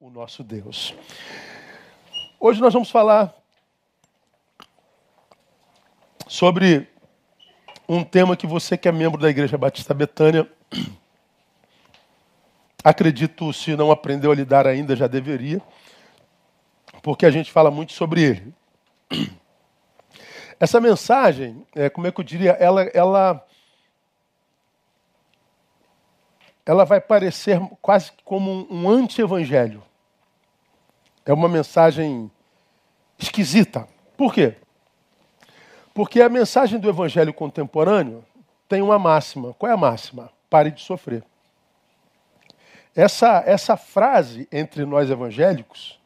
o nosso Deus. Hoje nós vamos falar sobre um tema que você que é membro da Igreja Batista Betânia, acredito, se não aprendeu a lidar ainda, já deveria, porque a gente fala muito sobre ele. Essa mensagem, é, como é que eu diria, ela, ela ela vai parecer quase como um anti-evangelho. É uma mensagem esquisita. Por quê? Porque a mensagem do evangelho contemporâneo tem uma máxima. Qual é a máxima? Pare de sofrer. Essa, essa frase entre nós evangélicos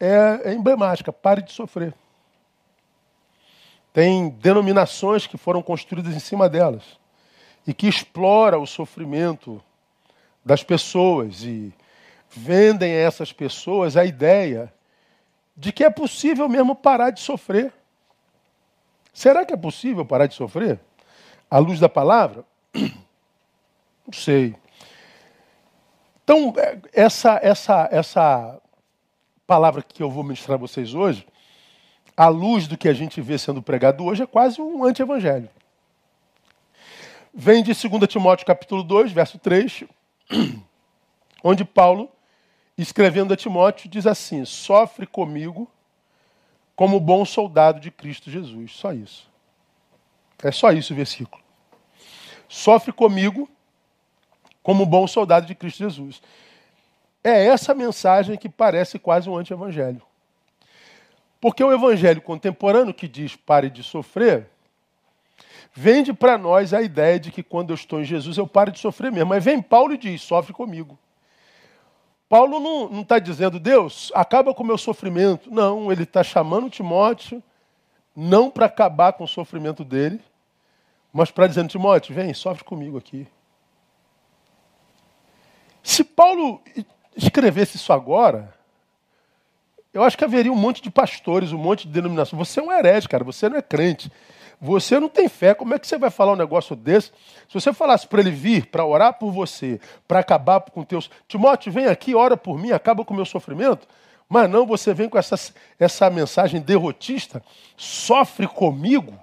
é, é emblemática. Pare de sofrer. Tem denominações que foram construídas em cima delas e que explora o sofrimento das pessoas e vendem a essas pessoas a ideia de que é possível mesmo parar de sofrer. Será que é possível parar de sofrer? À luz da palavra? Não sei. Então, é, essa, essa, essa palavra que eu vou ministrar a vocês hoje, à luz do que a gente vê sendo pregado hoje, é quase um anti-evangelho. Vem de 2 Timóteo capítulo 2, verso 3, onde Paulo, escrevendo a Timóteo, diz assim: sofre comigo como bom soldado de Cristo Jesus. Só isso. É só isso o versículo. Sofre comigo como bom soldado de Cristo Jesus. É essa mensagem que parece quase um anti-evangelho. Porque o evangelho contemporâneo que diz pare de sofrer, vende para nós a ideia de que quando eu estou em Jesus eu paro de sofrer mesmo. Mas vem Paulo e diz: sofre comigo. Paulo não está dizendo, Deus, acaba com o meu sofrimento. Não, ele está chamando Timóteo, não para acabar com o sofrimento dele, mas para dizer, Timóteo, vem, sofre comigo aqui. Se Paulo escrevesse isso agora, eu acho que haveria um monte de pastores, um monte de denominações. Você é um herege, cara, você não é crente. Você não tem fé, como é que você vai falar um negócio desse? Se você falasse para ele vir, para orar por você, para acabar com teus. Timóteo, vem aqui, ora por mim, acaba com o meu sofrimento. Mas não, você vem com essa, essa mensagem derrotista, sofre comigo.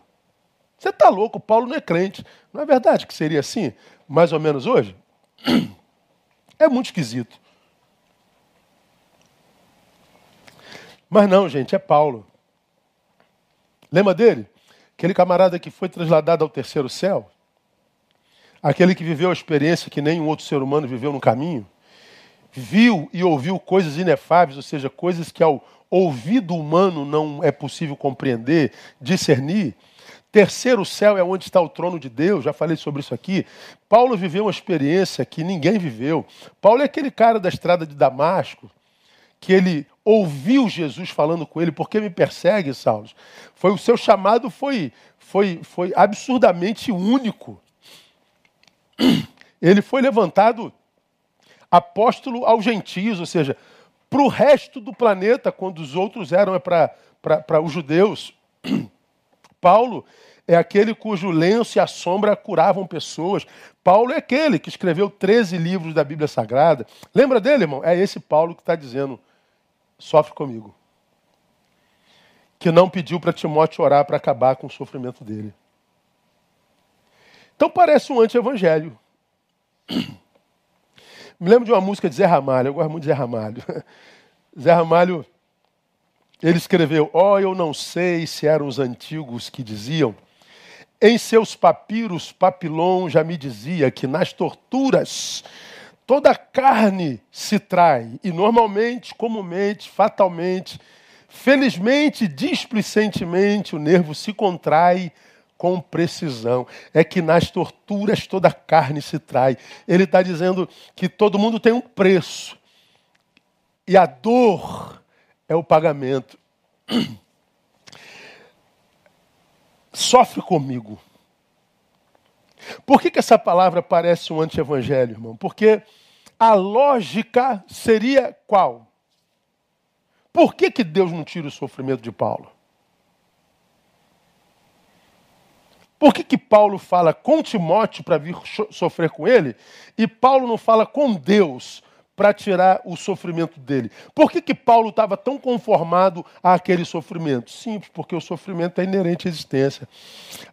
Você está louco, Paulo não é crente. Não é verdade que seria assim, mais ou menos hoje? É muito esquisito. Mas não, gente, é Paulo. Lembra dele? Aquele camarada que foi trasladado ao terceiro céu, aquele que viveu a experiência que nenhum outro ser humano viveu no caminho, viu e ouviu coisas inefáveis, ou seja, coisas que ao ouvido humano não é possível compreender, discernir. Terceiro céu é onde está o trono de Deus, já falei sobre isso aqui. Paulo viveu uma experiência que ninguém viveu. Paulo é aquele cara da estrada de Damasco, que ele ouviu Jesus falando com ele, por que me persegue, Saulo? Foi o seu chamado foi foi foi absurdamente único. Ele foi levantado apóstolo aos gentios, ou seja, para o resto do planeta, quando os outros eram é para os judeus. Paulo é aquele cujo lenço e a sombra curavam pessoas. Paulo é aquele que escreveu 13 livros da Bíblia Sagrada. Lembra dele, irmão? É esse Paulo que está dizendo sofre comigo. Que não pediu para Timóteo orar para acabar com o sofrimento dele. Então parece um anti-evangelho. Me lembro de uma música de Zé Ramalho, eu gosto muito de Zé Ramalho. Zé Ramalho, ele escreveu: Ó, oh, eu não sei se eram os antigos que diziam, em seus papiros, Papilon já me dizia que nas torturas toda carne se trai, e normalmente, comumente, fatalmente, felizmente, displicentemente, o nervo se contrai com precisão. É que nas torturas toda carne se trai. Ele está dizendo que todo mundo tem um preço, e a dor é o pagamento. Sofre comigo. Por que, que essa palavra parece um anti-evangelho, irmão? Porque a lógica seria qual? Por que, que Deus não tira o sofrimento de Paulo? Por que, que Paulo fala com Timóteo para vir sofrer com ele e Paulo não fala com Deus para tirar o sofrimento dele. Por que, que Paulo estava tão conformado àquele sofrimento? Simples, porque o sofrimento é inerente à existência.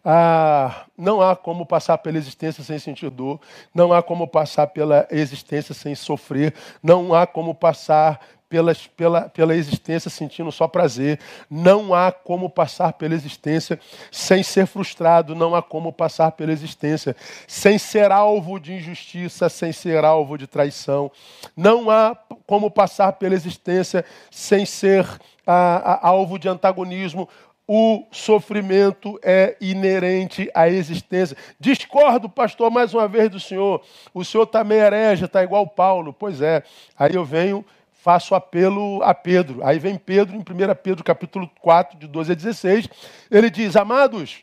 Ah, não há como passar pela existência sem sentir dor, não há como passar pela existência sem sofrer, não há como passar pela, pela, pela existência sentindo só prazer. Não há como passar pela existência sem ser frustrado, não há como passar pela existência sem ser alvo de injustiça, sem ser alvo de traição. Não há como passar pela existência sem ser alvo de antagonismo. O sofrimento é inerente à existência. Discordo, pastor, mais uma vez do senhor. O senhor está meio herege, está igual Paulo. Pois é. Aí eu venho faço apelo a Pedro. Aí vem Pedro, em 1 Pedro capítulo 4, de 12 a 16, ele diz, amados,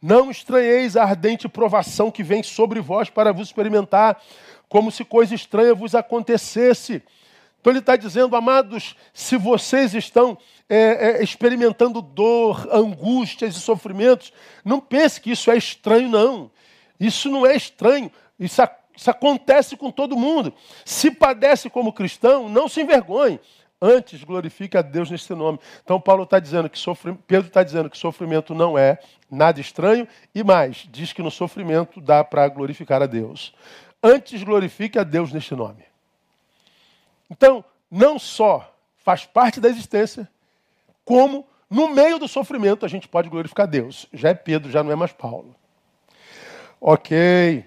não estranheis a ardente provação que vem sobre vós para vos experimentar, como se coisa estranha vos acontecesse. Então ele está dizendo, amados, se vocês estão é, é, experimentando dor, angústias e sofrimentos, não pense que isso é estranho, não. Isso não é estranho. Isso isso acontece com todo mundo. Se padece como cristão, não se envergonhe. Antes glorifique a Deus nesse nome. Então Paulo está dizendo que sofrimento, Pedro está dizendo que sofrimento não é nada estranho e mais, diz que no sofrimento dá para glorificar a Deus. Antes glorifique a Deus neste nome. Então, não só faz parte da existência, como no meio do sofrimento a gente pode glorificar a Deus. Já é Pedro, já não é mais Paulo. Ok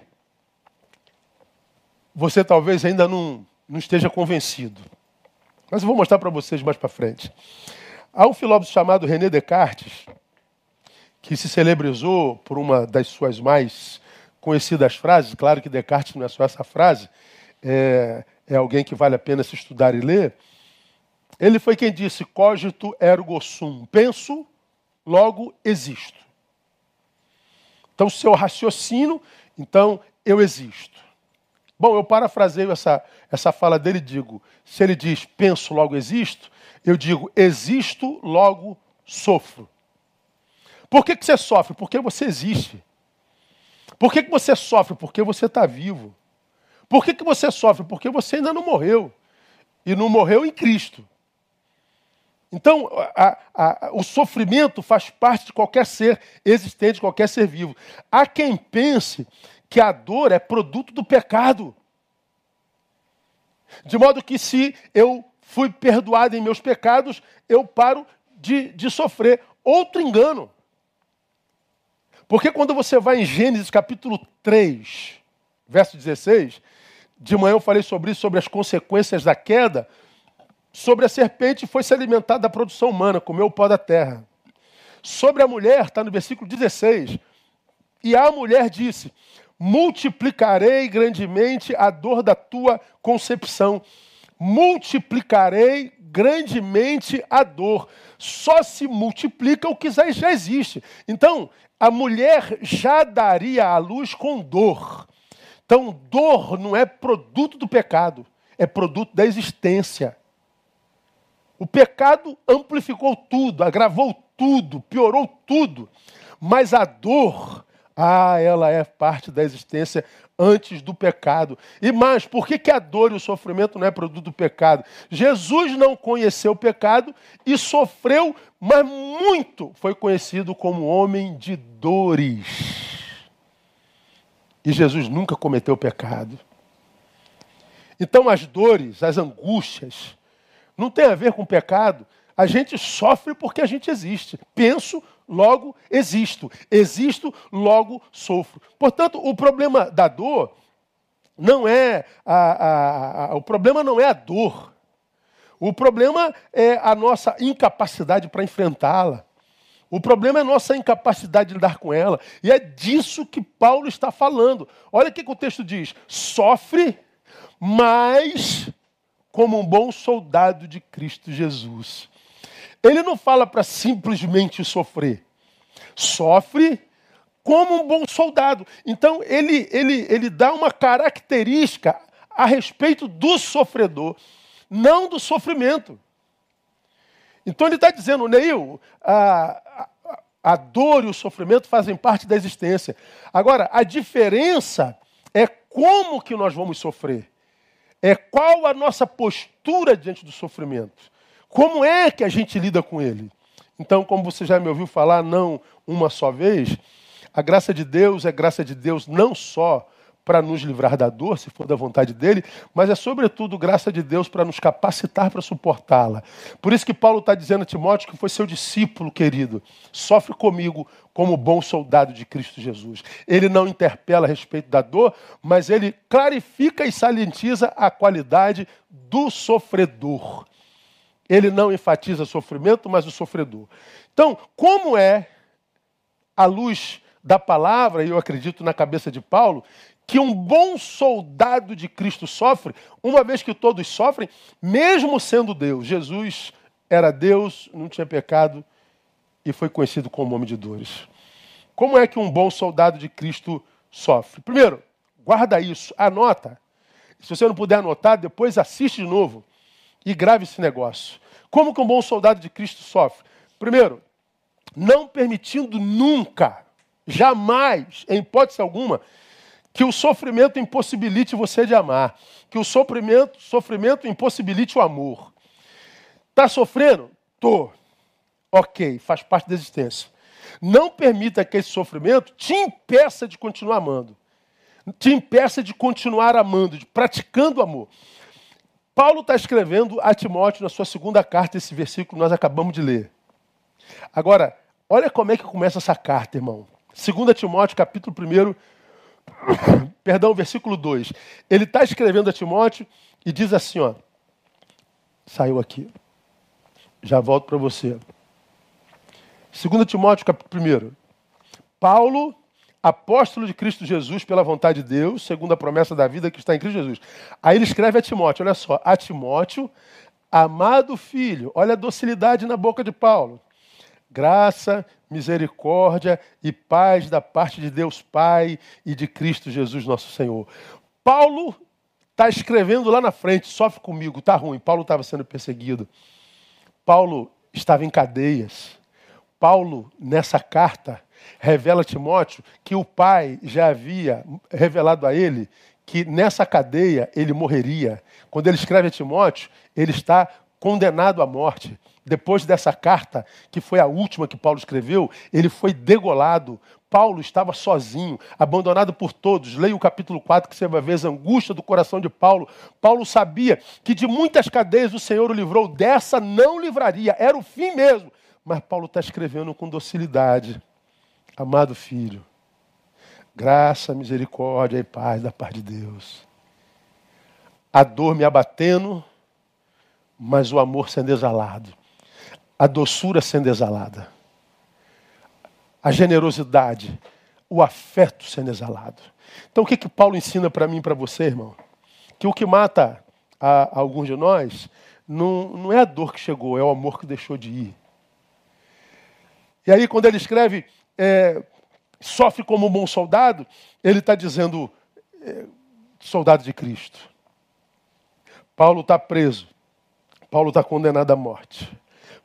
você talvez ainda não, não esteja convencido. Mas eu vou mostrar para vocês mais para frente. Há um filósofo chamado René Descartes, que se celebrizou por uma das suas mais conhecidas frases. Claro que Descartes não é só essa frase, é, é alguém que vale a pena se estudar e ler. Ele foi quem disse: cogito ergo sum. Penso, logo existo. Então, se eu raciocino, então eu existo. Bom, eu parafraseio essa, essa fala dele e digo: se ele diz penso, logo existo, eu digo existo, logo sofro. Por que, que você sofre? Porque você existe. Por que, que você sofre? Porque você está vivo. Por que, que você sofre? Porque você ainda não morreu. E não morreu em Cristo. Então, a, a, o sofrimento faz parte de qualquer ser existente, de qualquer ser vivo. Há quem pense que a dor é produto do pecado. De modo que se eu fui perdoado em meus pecados, eu paro de, de sofrer. Outro engano. Porque quando você vai em Gênesis capítulo 3, verso 16, de manhã eu falei sobre isso, sobre as consequências da queda, sobre a serpente foi se alimentar da produção humana, comeu o pó da terra. Sobre a mulher, está no versículo 16, e a mulher disse: multiplicarei grandemente a dor da tua concepção. Multiplicarei grandemente a dor. Só se multiplica o que já existe. Então, a mulher já daria à luz com dor. Então, dor não é produto do pecado, é produto da existência. O pecado amplificou tudo, agravou tudo, piorou tudo. Mas a dor ah, ela é parte da existência antes do pecado. E mais, por que, que a dor e o sofrimento não é produto do pecado? Jesus não conheceu o pecado e sofreu, mas muito foi conhecido como homem de dores. E Jesus nunca cometeu pecado. Então as dores, as angústias, não tem a ver com pecado. A gente sofre porque a gente existe. Penso, logo existo. Existo, logo sofro. Portanto, o problema da dor não é a, a, a, o problema não é a dor. O problema é a nossa incapacidade para enfrentá-la. O problema é a nossa incapacidade de lidar com ela. E é disso que Paulo está falando. Olha o que o texto diz: sofre, mas como um bom soldado de Cristo Jesus. Ele não fala para simplesmente sofrer. Sofre como um bom soldado. Então, ele, ele, ele dá uma característica a respeito do sofredor, não do sofrimento. Então, ele está dizendo, Neil, a, a, a dor e o sofrimento fazem parte da existência. Agora, a diferença é como que nós vamos sofrer. é qual a nossa postura diante do sofrimento. Como é que a gente lida com ele? Então, como você já me ouviu falar, não uma só vez, a graça de Deus é graça de Deus não só para nos livrar da dor, se for da vontade dele, mas é sobretudo graça de Deus para nos capacitar para suportá-la. Por isso que Paulo está dizendo a Timóteo que foi seu discípulo querido, sofre comigo como bom soldado de Cristo Jesus. Ele não interpela a respeito da dor, mas ele clarifica e salientiza a qualidade do sofredor. Ele não enfatiza sofrimento, mas o sofredor. Então, como é a luz da palavra, e eu acredito na cabeça de Paulo, que um bom soldado de Cristo sofre, uma vez que todos sofrem, mesmo sendo Deus. Jesus era Deus, não tinha pecado e foi conhecido como homem de dores. Como é que um bom soldado de Cristo sofre? Primeiro, guarda isso, anota. Se você não puder anotar, depois assiste de novo e grave esse negócio. Como que um bom soldado de Cristo sofre? Primeiro, não permitindo nunca, jamais, em hipótese alguma, que o sofrimento impossibilite você de amar, que o sofrimento, sofrimento impossibilite o amor. Está sofrendo? Tô. Ok, faz parte da existência. Não permita que esse sofrimento te impeça de continuar amando. Te impeça de continuar amando, de praticando o amor. Paulo está escrevendo a Timóteo na sua segunda carta, esse versículo que nós acabamos de ler. Agora, olha como é que começa essa carta, irmão. 2 Timóteo, capítulo 1, perdão, versículo 2. Ele está escrevendo a Timóteo e diz assim, ó. Saiu aqui. Já volto para você. 2 Timóteo, capítulo 1. Paulo, apóstolo de Cristo Jesus pela vontade de Deus, segundo a promessa da vida que está em Cristo Jesus. Aí ele escreve a Timóteo, olha só, a Timóteo, amado filho, olha a docilidade na boca de Paulo. Graça, misericórdia e paz da parte de Deus Pai e de Cristo Jesus nosso Senhor. Paulo está escrevendo lá na frente, sofre comigo, está ruim. Paulo estava sendo perseguido. Paulo estava em cadeias. Paulo, nessa carta, revela a Timóteo que o pai já havia revelado a ele que nessa cadeia ele morreria. Quando ele escreve a Timóteo, ele está condenado à morte depois dessa carta, que foi a última que Paulo escreveu, ele foi degolado. Paulo estava sozinho, abandonado por todos. Leia o capítulo 4 que você vai ver a angústia do coração de Paulo. Paulo sabia que de muitas cadeias o Senhor o livrou, dessa não livraria, era o fim mesmo. Mas Paulo está escrevendo com docilidade. Amado filho, graça, misericórdia e paz da parte de Deus. A dor me abatendo, mas o amor sendo exalado a doçura sendo exalada, a generosidade, o afeto sendo exalado. Então, o que, que Paulo ensina para mim e para você, irmão? Que o que mata a, a alguns de nós não, não é a dor que chegou, é o amor que deixou de ir. E aí, quando ele escreve, é, sofre como um bom soldado, ele está dizendo, é, soldado de Cristo. Paulo está preso. Paulo está condenado à morte.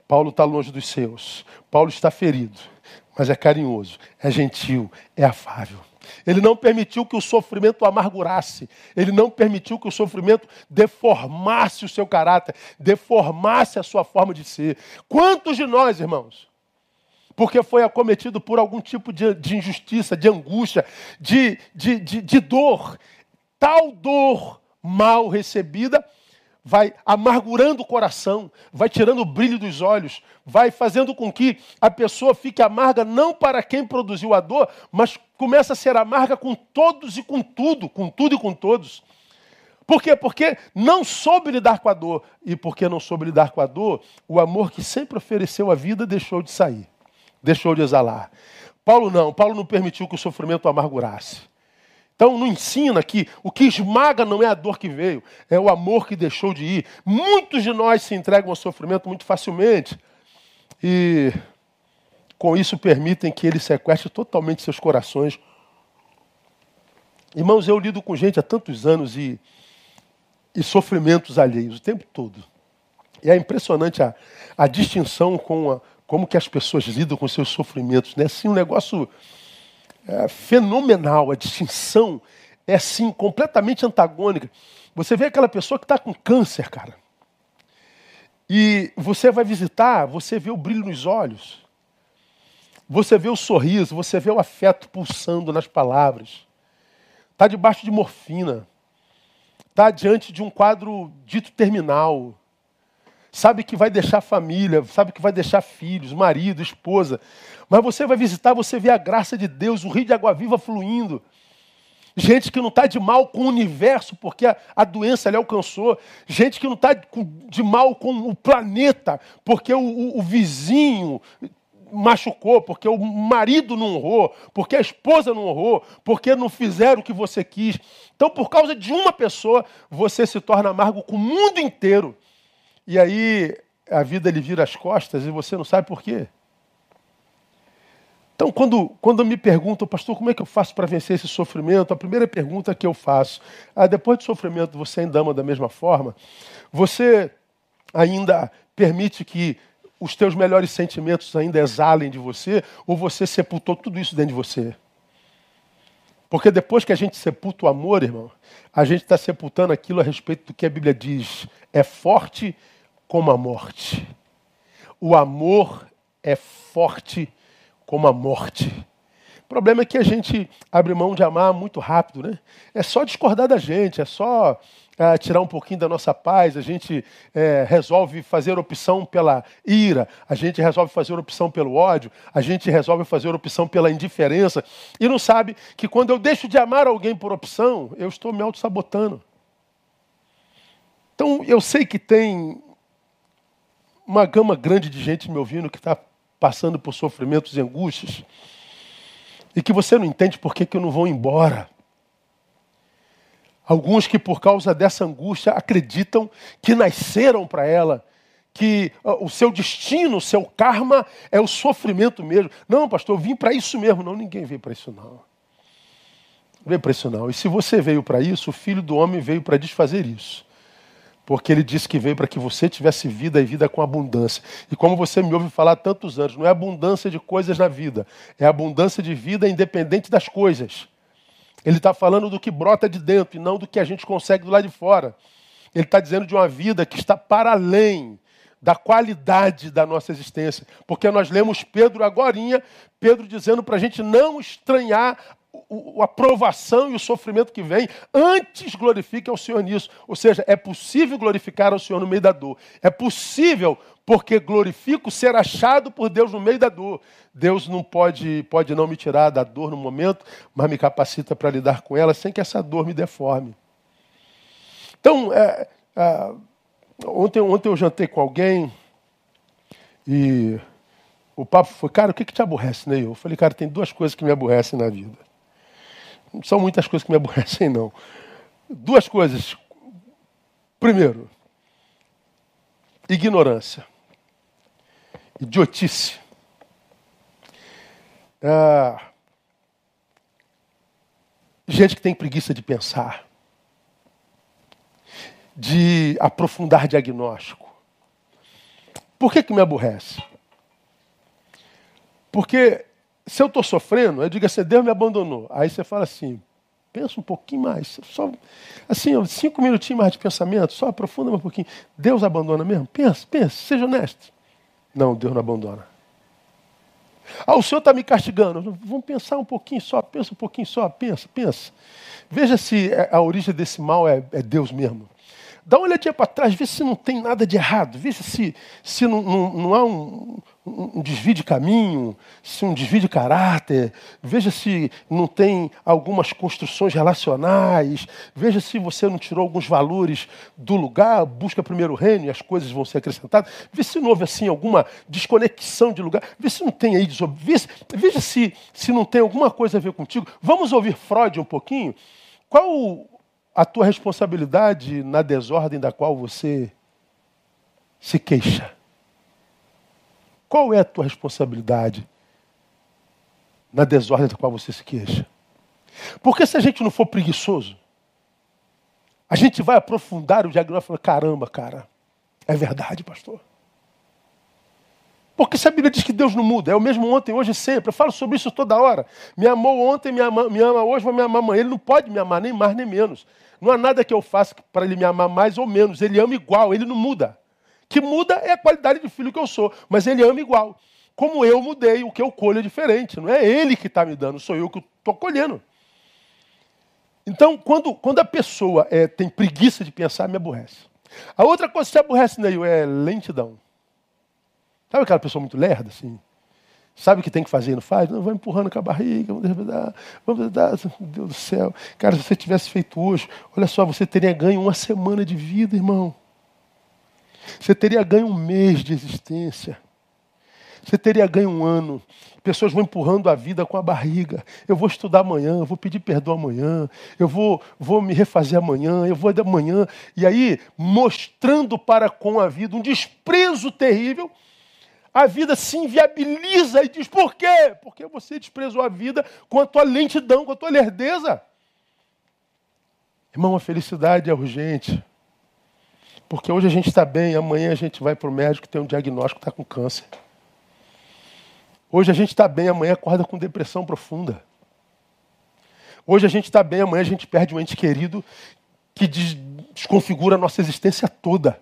Paulo está longe dos seus. Paulo está ferido, mas é carinhoso, é gentil, é afável. Ele não permitiu que o sofrimento o amargurasse. Ele não permitiu que o sofrimento deformasse o seu caráter, deformasse a sua forma de ser. Quantos de nós, irmãos, porque foi acometido por algum tipo de, de injustiça, de angústia, de, de, de, de dor, tal dor mal recebida, vai amargurando o coração, vai tirando o brilho dos olhos, vai fazendo com que a pessoa fique amarga não para quem produziu a dor, mas começa a ser amarga com todos e com tudo, com tudo e com todos. Por quê? Porque não soube lidar com a dor. E porque não soube lidar com a dor, o amor que sempre ofereceu a vida deixou de sair, deixou de exalar. Paulo não, Paulo não permitiu que o sofrimento amargurasse. Então, não ensina que o que esmaga não é a dor que veio, é o amor que deixou de ir. Muitos de nós se entregam ao sofrimento muito facilmente e, com isso, permitem que ele sequestre totalmente seus corações. Irmãos, eu lido com gente há tantos anos e, e sofrimentos alheios o tempo todo. E é impressionante a, a distinção com a, como que as pessoas lidam com seus sofrimentos. Né? Assim, um negócio é, fenomenal. A distinção é, assim, completamente antagônica. Você vê aquela pessoa que está com câncer, cara. E você vai visitar, você vê o brilho nos olhos. Você vê o sorriso, você vê o afeto pulsando nas palavras. Está debaixo de morfina. Está diante de um quadro dito terminal. Sabe que vai deixar família, sabe que vai deixar filhos, marido, esposa. Mas você vai visitar, você vê a graça de Deus, o rio de água viva fluindo. Gente que não está de mal com o universo, porque a, a doença lhe alcançou. Gente que não está de mal com o planeta, porque o, o, o vizinho machucou, porque o marido não honrou, porque a esposa não honrou, porque não fizeram o que você quis. Então, por causa de uma pessoa, você se torna amargo com o mundo inteiro. E aí a vida lhe vira as costas e você não sabe por quê. Então, quando, quando me perguntam, pastor, como é que eu faço para vencer esse sofrimento? A primeira pergunta que eu faço, ah, depois do sofrimento você ainda ama da mesma forma? Você ainda permite que os teus melhores sentimentos ainda exalem de você, ou você sepultou tudo isso dentro de você? Porque depois que a gente sepulta o amor, irmão, a gente está sepultando aquilo a respeito do que a Bíblia diz. É forte como a morte. O amor é forte como a morte. O problema é que a gente abre mão de amar muito rápido, né? É só discordar da gente, é só é, tirar um pouquinho da nossa paz, a gente é, resolve fazer opção pela ira, a gente resolve fazer opção pelo ódio, a gente resolve fazer opção pela indiferença e não sabe que quando eu deixo de amar alguém por opção, eu estou me auto-sabotando. Então eu sei que tem uma gama grande de gente me ouvindo que está passando por sofrimentos e angústias e que você não entende por que, que eu não vou embora. Alguns que, por causa dessa angústia, acreditam que nasceram para ela, que o seu destino, o seu karma é o sofrimento mesmo. Não, pastor, eu vim para isso mesmo. Não, ninguém veio para isso, não. Não veio para isso, não. E se você veio para isso, o filho do homem veio para desfazer isso porque ele disse que veio para que você tivesse vida e vida com abundância. E como você me ouve falar há tantos anos, não é abundância de coisas na vida, é abundância de vida independente das coisas. Ele está falando do que brota de dentro e não do que a gente consegue do lado de fora. Ele está dizendo de uma vida que está para além da qualidade da nossa existência. Porque nós lemos Pedro agora, Pedro dizendo para a gente não estranhar a aprovação e o sofrimento que vem, antes glorifique ao Senhor nisso. Ou seja, é possível glorificar ao Senhor no meio da dor. É possível, porque glorifico ser achado por Deus no meio da dor. Deus não pode, pode não me tirar da dor no momento, mas me capacita para lidar com ela sem que essa dor me deforme. Então, é, é, ontem, ontem eu jantei com alguém e o papo foi, cara, o que, que te aborrece, né? Eu falei, cara, tem duas coisas que me aborrecem na vida. São muitas coisas que me aborrecem, não. Duas coisas. Primeiro, ignorância. Idiotice. É... Gente que tem preguiça de pensar, de aprofundar diagnóstico. Por que, que me aborrece? Porque se eu estou sofrendo, eu digo assim, Deus me abandonou. Aí você fala assim, pensa um pouquinho mais. Só, assim, cinco minutinhos mais de pensamento, só aprofunda um pouquinho. Deus abandona mesmo? Pensa, pensa, seja honesto. Não, Deus não abandona. Ah, o Senhor está me castigando. Vamos pensar um pouquinho só, pensa um pouquinho só, pensa, pensa. Veja se é, a origem desse mal é, é Deus mesmo. Dá uma olhadinha para trás, vê se não tem nada de errado, vê se, se não, não, não há um, um desvio de caminho, se um desvio de caráter, veja se não tem algumas construções relacionais, veja se você não tirou alguns valores do lugar, busca primeiro o reino e as coisas vão ser acrescentadas, vê se não houve assim alguma desconexão de lugar, vê se não tem aí, veja, veja se, se não tem alguma coisa a ver contigo. Vamos ouvir Freud um pouquinho? Qual a tua responsabilidade na desordem da qual você se queixa? Qual é a tua responsabilidade na desordem da qual você se queixa? Porque se a gente não for preguiçoso, a gente vai aprofundar o diagnóstico caramba, cara, é verdade, pastor. Porque se a Bíblia diz que Deus não muda, é o mesmo ontem, hoje e sempre. Eu falo sobre isso toda hora. Me amou ontem, me ama, me ama hoje, vai me amar amanhã. Ele não pode me amar nem mais nem menos. Não há nada que eu faça para ele me amar mais ou menos. Ele ama igual, ele não muda. Que muda é a qualidade de filho que eu sou, mas ele ama igual. Como eu mudei, o que eu colho é diferente. Não é ele que está me dando, sou eu que estou colhendo. Então, quando, quando a pessoa é, tem preguiça de pensar, me aborrece. A outra coisa que se aborrece, Neil, é lentidão. Sabe aquela pessoa muito lerda, assim? Sabe o que tem que fazer e não faz? Não, vai empurrando com a barriga, vamos dar, vamos dar, meu Deus do céu. Cara, se você tivesse feito hoje, olha só, você teria ganho uma semana de vida, irmão. Você teria ganho um mês de existência. Você teria ganho um ano. Pessoas vão empurrando a vida com a barriga. Eu vou estudar amanhã, eu vou pedir perdão amanhã, eu vou, vou me refazer amanhã, eu vou de amanhã. E aí, mostrando para com a vida um desprezo terrível a vida se inviabiliza e diz: por quê? Porque você desprezou a vida com a tua lentidão, com a tua lerdeza. Irmão, a felicidade é urgente. Porque hoje a gente está bem, amanhã a gente vai para o médico tem um diagnóstico está com câncer. Hoje a gente está bem, amanhã acorda com depressão profunda. Hoje a gente está bem, amanhã a gente perde um ente querido que desconfigura a nossa existência toda.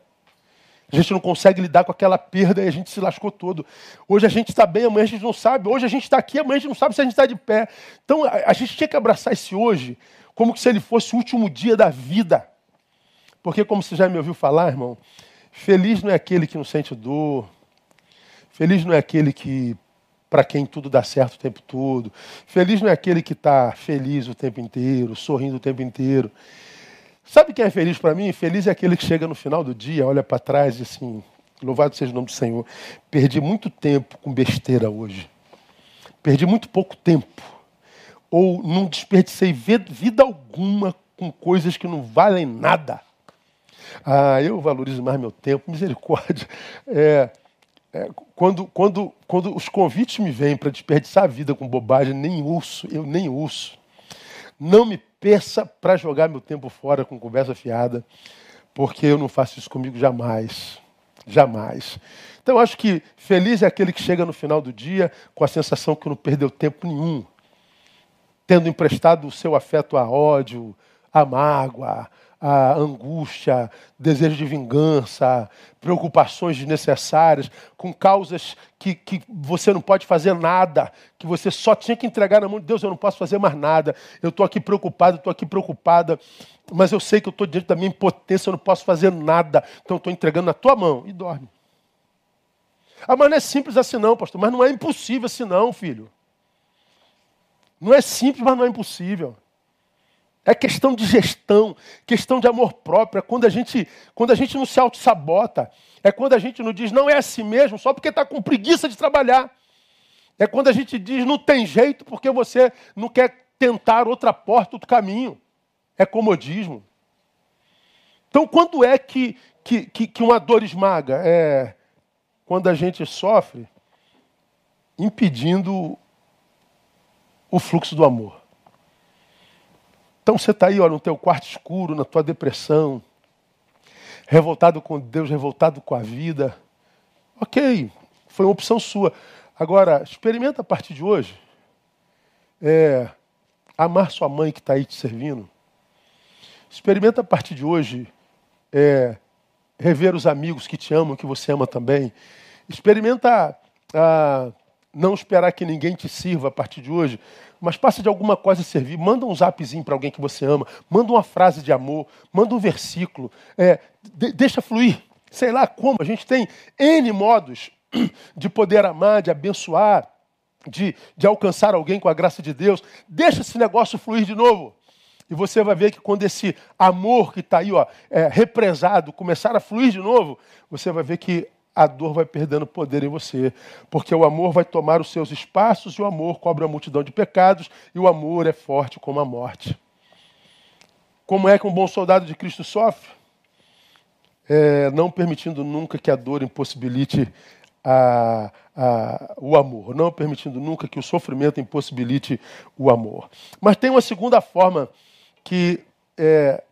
A gente não consegue lidar com aquela perda e a gente se lascou todo. Hoje a gente está bem, amanhã a gente não sabe. Hoje a gente está aqui, amanhã a gente não sabe se a gente está de pé. Então a, a gente tinha que abraçar esse hoje como se ele fosse o último dia da vida. Porque, como você já me ouviu falar, irmão, feliz não é aquele que não sente dor. Feliz não é aquele que para quem tudo dá certo o tempo todo. Feliz não é aquele que está feliz o tempo inteiro, sorrindo o tempo inteiro. Sabe quem é feliz para mim? Feliz é aquele que chega no final do dia, olha para trás e assim, louvado seja o nome do Senhor. Perdi muito tempo com besteira hoje. Perdi muito pouco tempo. Ou não desperdicei vida alguma com coisas que não valem nada. Ah, eu valorizo mais meu tempo, misericórdia. É, é, quando, quando, quando os convites me vêm para desperdiçar a vida com bobagem, nem ouço, eu nem ouço. Não me peça para jogar meu tempo fora com conversa fiada, porque eu não faço isso comigo jamais. Jamais. Então, acho que feliz é aquele que chega no final do dia com a sensação que não perdeu tempo nenhum, tendo emprestado o seu afeto a ódio, a mágoa, a angústia, desejo de vingança, preocupações desnecessárias, com causas que, que você não pode fazer nada, que você só tinha que entregar na mão de Deus, eu não posso fazer mais nada, eu estou aqui preocupado, estou aqui preocupada, mas eu sei que eu estou diante da minha impotência, eu não posso fazer nada, então estou entregando na tua mão e dorme. Ah, mas não é simples assim não, pastor, mas não é impossível assim não, filho. Não é simples, mas não é impossível. É questão de gestão, questão de amor próprio. É quando a gente, quando a gente não se auto-sabota. É quando a gente não diz não é assim mesmo, só porque está com preguiça de trabalhar. É quando a gente diz não tem jeito porque você não quer tentar outra porta, outro caminho. É comodismo. Então, quando é que, que, que, que uma dor esmaga? É quando a gente sofre impedindo o fluxo do amor. Então você está aí ó, no teu quarto escuro, na tua depressão, revoltado com Deus, revoltado com a vida. Ok, foi uma opção sua. Agora, experimenta a partir de hoje é, amar sua mãe que está aí te servindo. Experimenta a partir de hoje é, rever os amigos que te amam, que você ama também. Experimenta ah, não esperar que ninguém te sirva a partir de hoje, mas passa de alguma coisa servir. Manda um zapzinho para alguém que você ama, manda uma frase de amor, manda um versículo, é, de, deixa fluir. Sei lá como, a gente tem N modos de poder amar, de abençoar, de, de alcançar alguém com a graça de Deus. Deixa esse negócio fluir de novo. E você vai ver que quando esse amor que está aí, ó, é, represado, começar a fluir de novo, você vai ver que a dor vai perdendo poder em você. Porque o amor vai tomar os seus espaços e o amor cobre a multidão de pecados e o amor é forte como a morte. Como é que um bom soldado de Cristo sofre? É, não permitindo nunca que a dor impossibilite a, a, o amor, não permitindo nunca que o sofrimento impossibilite o amor. Mas tem uma segunda forma que é,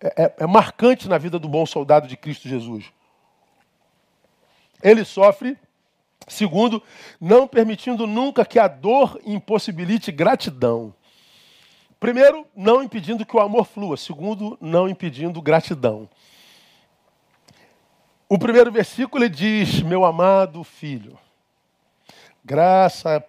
é, é marcante na vida do bom soldado de Cristo Jesus. Ele sofre, segundo, não permitindo nunca que a dor impossibilite gratidão. Primeiro, não impedindo que o amor flua. Segundo, não impedindo gratidão. O primeiro versículo ele diz: Meu amado filho, graça,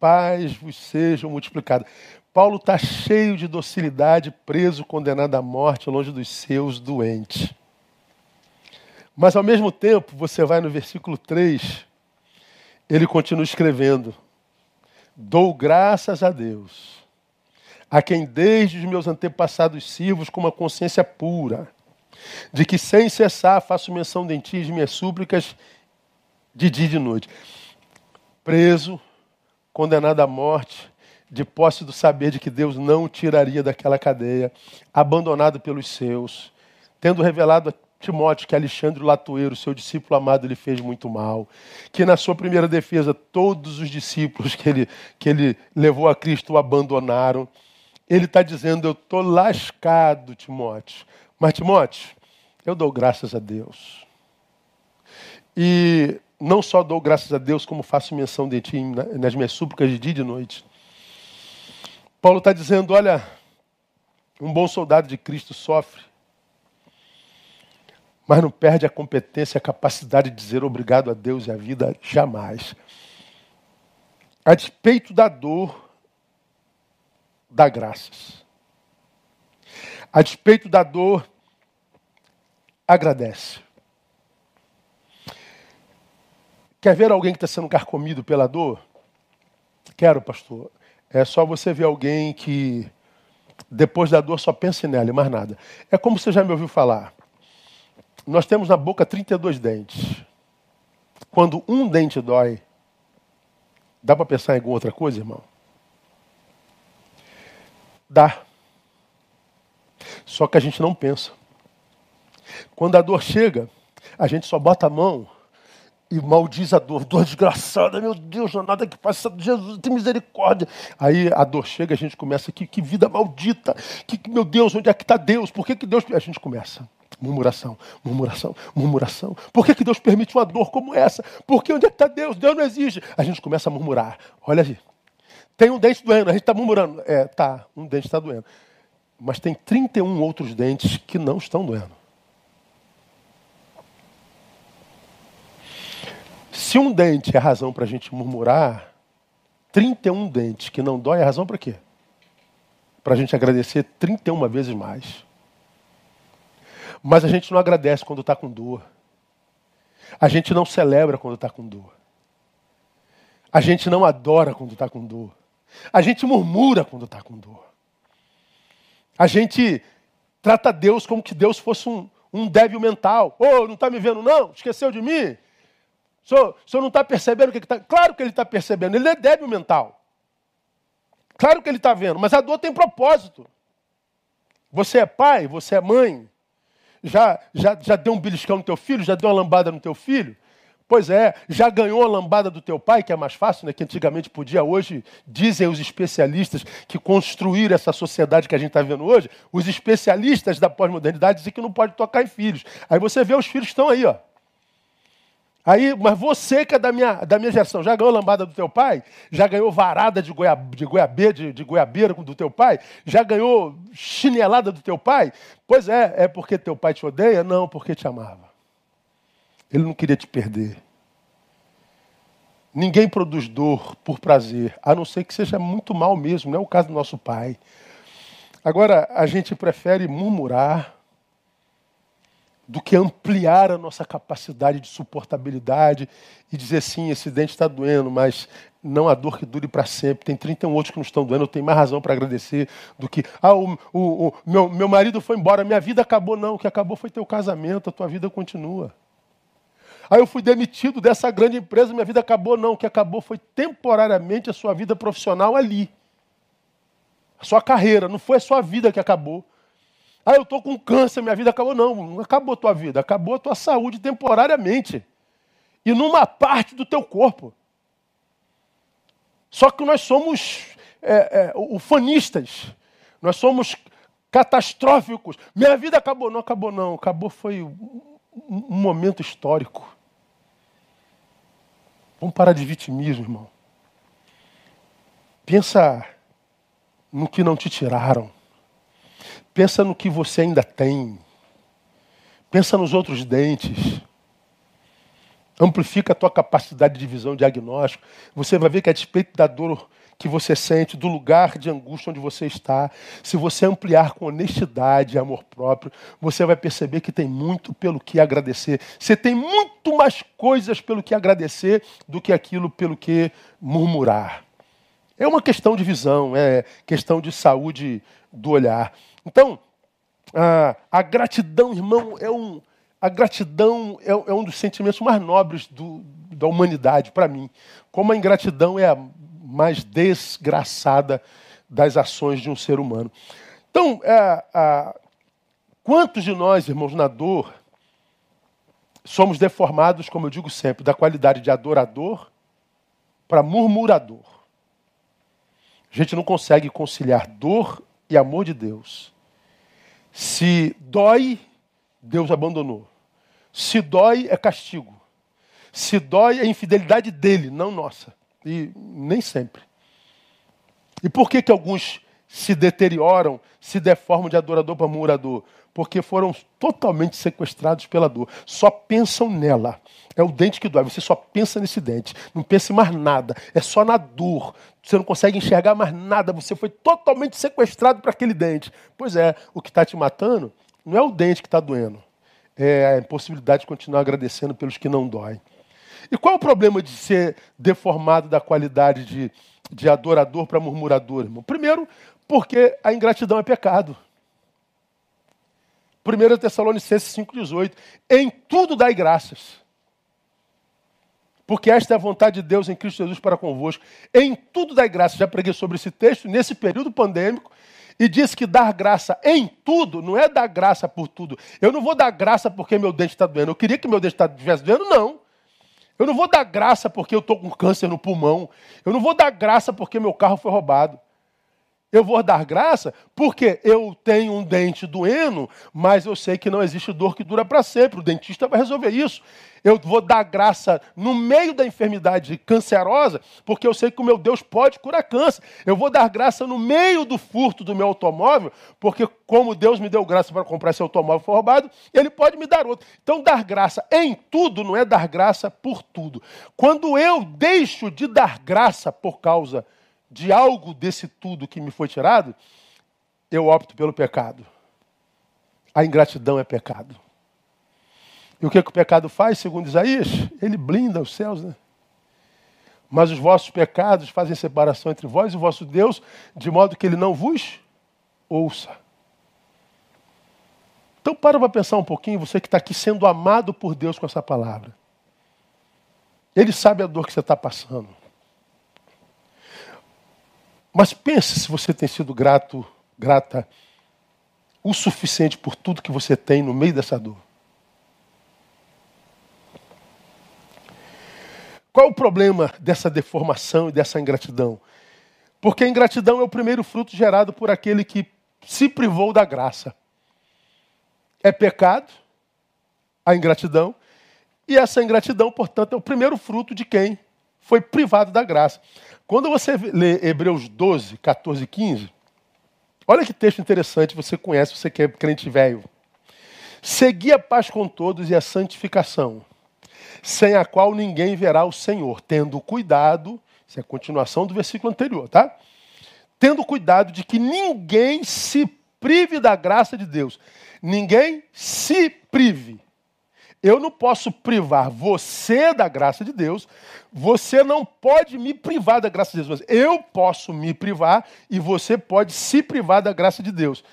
paz vos sejam multiplicadas. Paulo está cheio de docilidade, preso, condenado à morte, longe dos seus, doente. Mas ao mesmo tempo, você vai no versículo 3, ele continua escrevendo: Dou graças a Deus, a quem desde os meus antepassados sirvo com uma consciência pura, de que sem cessar faço menção de ti de minhas súplicas de dia e de noite. Preso, condenado à morte, de posse do saber de que Deus não o tiraria daquela cadeia, abandonado pelos seus, tendo revelado Timóteo que Alexandre Latoeiro, seu discípulo amado, lhe fez muito mal, que na sua primeira defesa todos os discípulos que ele, que ele levou a Cristo o abandonaram. Ele está dizendo: Eu estou lascado, Timóteo. Mas, Timóteo, eu dou graças a Deus. E não só dou graças a Deus, como faço menção de ti nas minhas súplicas de dia e de noite. Paulo está dizendo: olha, um bom soldado de Cristo sofre, mas não perde a competência, a capacidade de dizer obrigado a Deus e à vida jamais. A despeito da dor, dá graças. A despeito da dor, agradece. Quer ver alguém que está sendo carcomido pela dor? Quero, pastor. É só você ver alguém que depois da dor só pensa nela e mais nada. É como você já me ouviu falar. Nós temos na boca 32 dentes. Quando um dente dói, dá para pensar em alguma outra coisa, irmão? Dá. Só que a gente não pensa. Quando a dor chega, a gente só bota a mão e maldiz a dor. Dor desgraçada, meu Deus, não há nada que faça. Jesus, tem misericórdia. Aí a dor chega, a gente começa, que, que vida maldita. Que, meu Deus, onde é que está Deus? Por que, que Deus... A gente começa. Murmuração, murmuração, murmuração. Por que, que Deus permite uma dor como essa? Por que onde é está Deus? Deus não existe. A gente começa a murmurar. Olha aí. Tem um dente doendo, a gente está murmurando. É, tá, um dente está doendo. Mas tem 31 outros dentes que não estão doendo. Se um dente é razão para a gente murmurar, 31 dentes que não dói é razão para quê? Para a gente agradecer 31 vezes mais. Mas a gente não agradece quando está com dor. A gente não celebra quando está com dor. A gente não adora quando está com dor. A gente murmura quando está com dor. A gente trata Deus como que Deus fosse um, um débil mental. Ô, oh, não está me vendo não? Esqueceu de mim? O senhor, o senhor não está percebendo o que está. Claro que ele está percebendo, ele é débil mental. Claro que ele está vendo, mas a dor tem propósito. Você é pai, você é mãe. Já, já, já deu um beliscão no teu filho? Já deu uma lambada no teu filho? Pois é, já ganhou a lambada do teu pai, que é mais fácil, né? Que antigamente podia, hoje dizem os especialistas que construíram essa sociedade que a gente está vendo hoje, os especialistas da pós-modernidade dizem que não pode tocar em filhos. Aí você vê os filhos estão aí, ó. Aí, mas você que é da minha, da minha geração, já ganhou lambada do teu pai? Já ganhou varada de, de, de, de goiabeira do teu pai? Já ganhou chinelada do teu pai? Pois é, é porque teu pai te odeia? Não, porque te amava. Ele não queria te perder. Ninguém produz dor por prazer, a não ser que seja muito mal mesmo, não é o caso do nosso pai. Agora, a gente prefere murmurar, do que ampliar a nossa capacidade de suportabilidade e dizer sim, esse dente está doendo, mas não a dor que dure para sempre. Tem 31 outros que não estão doendo, eu tenho mais razão para agradecer do que, ah, o, o, o, meu, meu marido foi embora, minha vida acabou. Não, o que acabou foi teu casamento, a tua vida continua. Ah, eu fui demitido dessa grande empresa, minha vida acabou. Não, o que acabou foi temporariamente a sua vida profissional ali. A sua carreira, não foi a sua vida que acabou. Ah, eu estou com câncer, minha vida acabou. Não, não acabou a tua vida, acabou a tua saúde temporariamente. E numa parte do teu corpo. Só que nós somos é, é, ufanistas, nós somos catastróficos. Minha vida acabou. Não acabou, não. Acabou foi um, um momento histórico. Vamos parar de vitimismo, irmão. Pensa no que não te tiraram. Pensa no que você ainda tem. Pensa nos outros dentes. Amplifica a tua capacidade de visão diagnóstico. Você vai ver que a despeito da dor que você sente, do lugar de angústia onde você está, se você ampliar com honestidade e amor próprio, você vai perceber que tem muito pelo que agradecer. Você tem muito mais coisas pelo que agradecer do que aquilo pelo que murmurar. É uma questão de visão, é questão de saúde do olhar. Então, a, a gratidão, irmão, é um, a gratidão é, é um dos sentimentos mais nobres do, da humanidade para mim. Como a ingratidão é a mais desgraçada das ações de um ser humano. Então, é, quantos de nós, irmãos, na dor, somos deformados, como eu digo sempre, da qualidade de adorador para murmurador? A gente não consegue conciliar dor e amor de Deus. Se dói, Deus abandonou. Se dói, é castigo. Se dói, é infidelidade dele, não nossa. E nem sempre. E por que, que alguns se deterioram, se deformam de adorador para murmurador? Porque foram totalmente sequestrados pela dor. Só pensam nela. É o dente que dói. Você só pensa nesse dente. Não pensa em mais nada. É só na dor. Você não consegue enxergar mais nada. Você foi totalmente sequestrado para aquele dente. Pois é, o que está te matando não é o dente que está doendo. É a impossibilidade de continuar agradecendo pelos que não doem. E qual é o problema de ser deformado da qualidade de, de adorador para murmurador, irmão? Primeiro, porque a ingratidão é pecado. 1 Tessalonicenses 5,18. Em tudo dai graças. Porque esta é a vontade de Deus em Cristo Jesus para convosco. Em tudo dai graças. Já preguei sobre esse texto nesse período pandêmico. E disse que dar graça em tudo não é dar graça por tudo. Eu não vou dar graça porque meu dente está doendo. Eu queria que meu dente estivesse doendo, não. Eu não vou dar graça porque eu estou com câncer no pulmão. Eu não vou dar graça porque meu carro foi roubado. Eu vou dar graça porque eu tenho um dente doendo, mas eu sei que não existe dor que dura para sempre. O dentista vai resolver isso. Eu vou dar graça no meio da enfermidade cancerosa, porque eu sei que o meu Deus pode curar câncer. Eu vou dar graça no meio do furto do meu automóvel, porque como Deus me deu graça para comprar esse automóvel foi roubado, ele pode me dar outro. Então dar graça em tudo não é dar graça por tudo. Quando eu deixo de dar graça por causa de algo desse tudo que me foi tirado, eu opto pelo pecado. A ingratidão é pecado. E o que, que o pecado faz, segundo Isaías? Ele blinda os céus, né? Mas os vossos pecados fazem separação entre vós e o vosso Deus, de modo que ele não vos ouça. Então para para pensar um pouquinho, você que está aqui sendo amado por Deus com essa palavra. Ele sabe a dor que você está passando. Mas pense se você tem sido grato, grata o suficiente por tudo que você tem no meio dessa dor. Qual o problema dessa deformação e dessa ingratidão? Porque a ingratidão é o primeiro fruto gerado por aquele que se privou da graça. É pecado, a ingratidão, e essa ingratidão, portanto, é o primeiro fruto de quem foi privado da graça. Quando você lê Hebreus 12, 14 e 15, olha que texto interessante, você conhece, você que é crente velho. Segui a paz com todos e a santificação, sem a qual ninguém verá o Senhor, tendo cuidado, isso é a continuação do versículo anterior, tá? Tendo cuidado de que ninguém se prive da graça de Deus. Ninguém se prive. Eu não posso privar você da graça de Deus, você não pode me privar da graça de Deus. Eu posso me privar e você pode se privar da graça de Deus.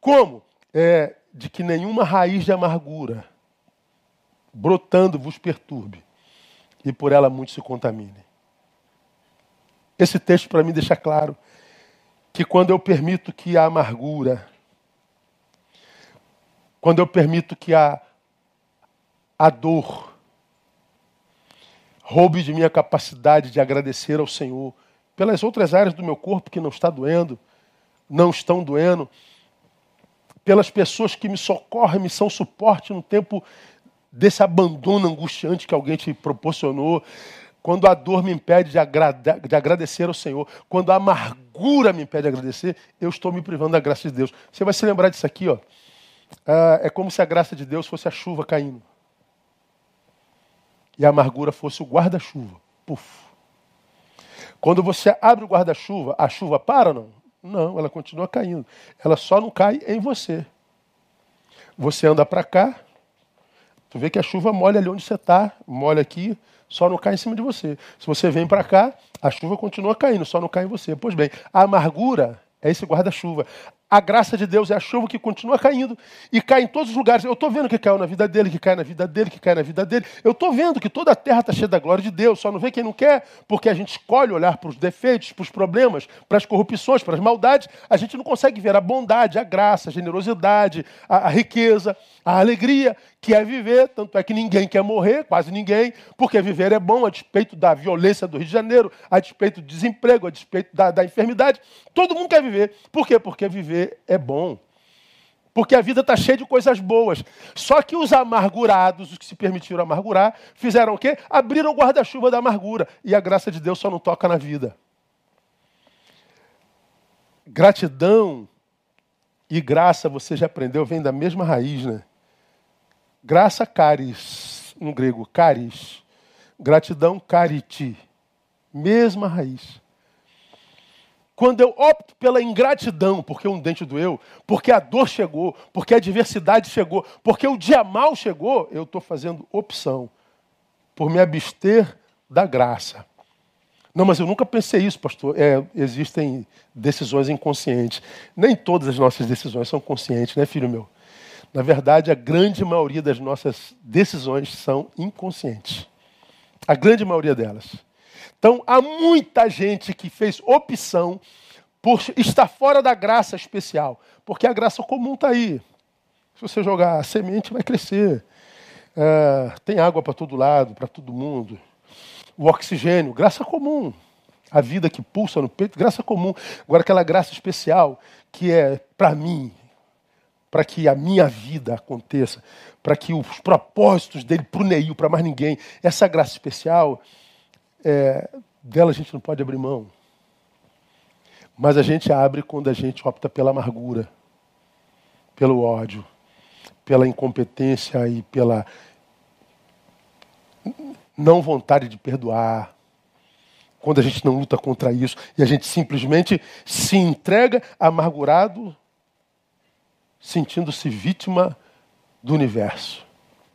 Como? É, de que nenhuma raiz de amargura brotando vos perturbe e por ela muito se contamine. Esse texto para mim deixa claro que quando eu permito que a amargura, quando eu permito que a a dor. Roube de minha capacidade de agradecer ao Senhor pelas outras áreas do meu corpo que não está doendo, não estão doendo, pelas pessoas que me socorrem, me são suporte no tempo desse abandono angustiante que alguém te proporcionou. quando a dor me impede de, de agradecer ao Senhor, quando a amargura me impede de agradecer, eu estou me privando da graça de Deus. Você vai se lembrar disso aqui, ó. Ah, é como se a graça de Deus fosse a chuva caindo. E a amargura fosse o guarda-chuva. Puf. Quando você abre o guarda-chuva, a chuva para ou não? Não, ela continua caindo. Ela só não cai em você. Você anda para cá, tu vê que a chuva molha ali onde você está, molha aqui, só não cai em cima de você. Se você vem para cá, a chuva continua caindo, só não cai em você. Pois bem, a amargura é esse guarda-chuva. A graça de Deus é a chuva que continua caindo e cai em todos os lugares. Eu estou vendo que caiu na vida dele, que cai na vida dele, que cai na vida dele. Eu estou vendo que toda a terra está cheia da glória de Deus. Só não vê quem não quer, porque a gente escolhe olhar para os defeitos, para os problemas, para as corrupções, para as maldades. A gente não consegue ver a bondade, a graça, a generosidade, a, a riqueza, a alegria que é viver. Tanto é que ninguém quer morrer, quase ninguém, porque viver é bom, a despeito da violência do Rio de Janeiro, a despeito do desemprego, a despeito da, da enfermidade. Todo mundo quer viver. Por quê? Porque viver é bom. Porque a vida está cheia de coisas boas. Só que os amargurados, os que se permitiram amargurar, fizeram o quê? Abriram o guarda-chuva da amargura. E a graça de Deus só não toca na vida. Gratidão e graça, você já aprendeu, vem da mesma raiz, né? Graça, caris, no grego, caris. Gratidão, cariti. Mesma raiz. Quando eu opto pela ingratidão, porque um dente doeu, porque a dor chegou, porque a adversidade chegou, porque o dia mal chegou, eu estou fazendo opção por me abster da graça. Não, mas eu nunca pensei isso, pastor. É, existem decisões inconscientes. Nem todas as nossas decisões são conscientes, né, filho meu? Na verdade, a grande maioria das nossas decisões são inconscientes. A grande maioria delas. Então, há muita gente que fez opção por estar fora da graça especial, porque a graça comum está aí. Se você jogar a semente, vai crescer. É, tem água para todo lado, para todo mundo. O oxigênio, graça comum. A vida que pulsa no peito, graça comum. Agora, aquela graça especial que é para mim, para que a minha vida aconteça, para que os propósitos dele para o Neil, para mais ninguém, essa graça especial é, dela a gente não pode abrir mão. Mas a gente abre quando a gente opta pela amargura, pelo ódio, pela incompetência e pela não vontade de perdoar. Quando a gente não luta contra isso e a gente simplesmente se entrega amargurado, sentindo-se vítima do universo.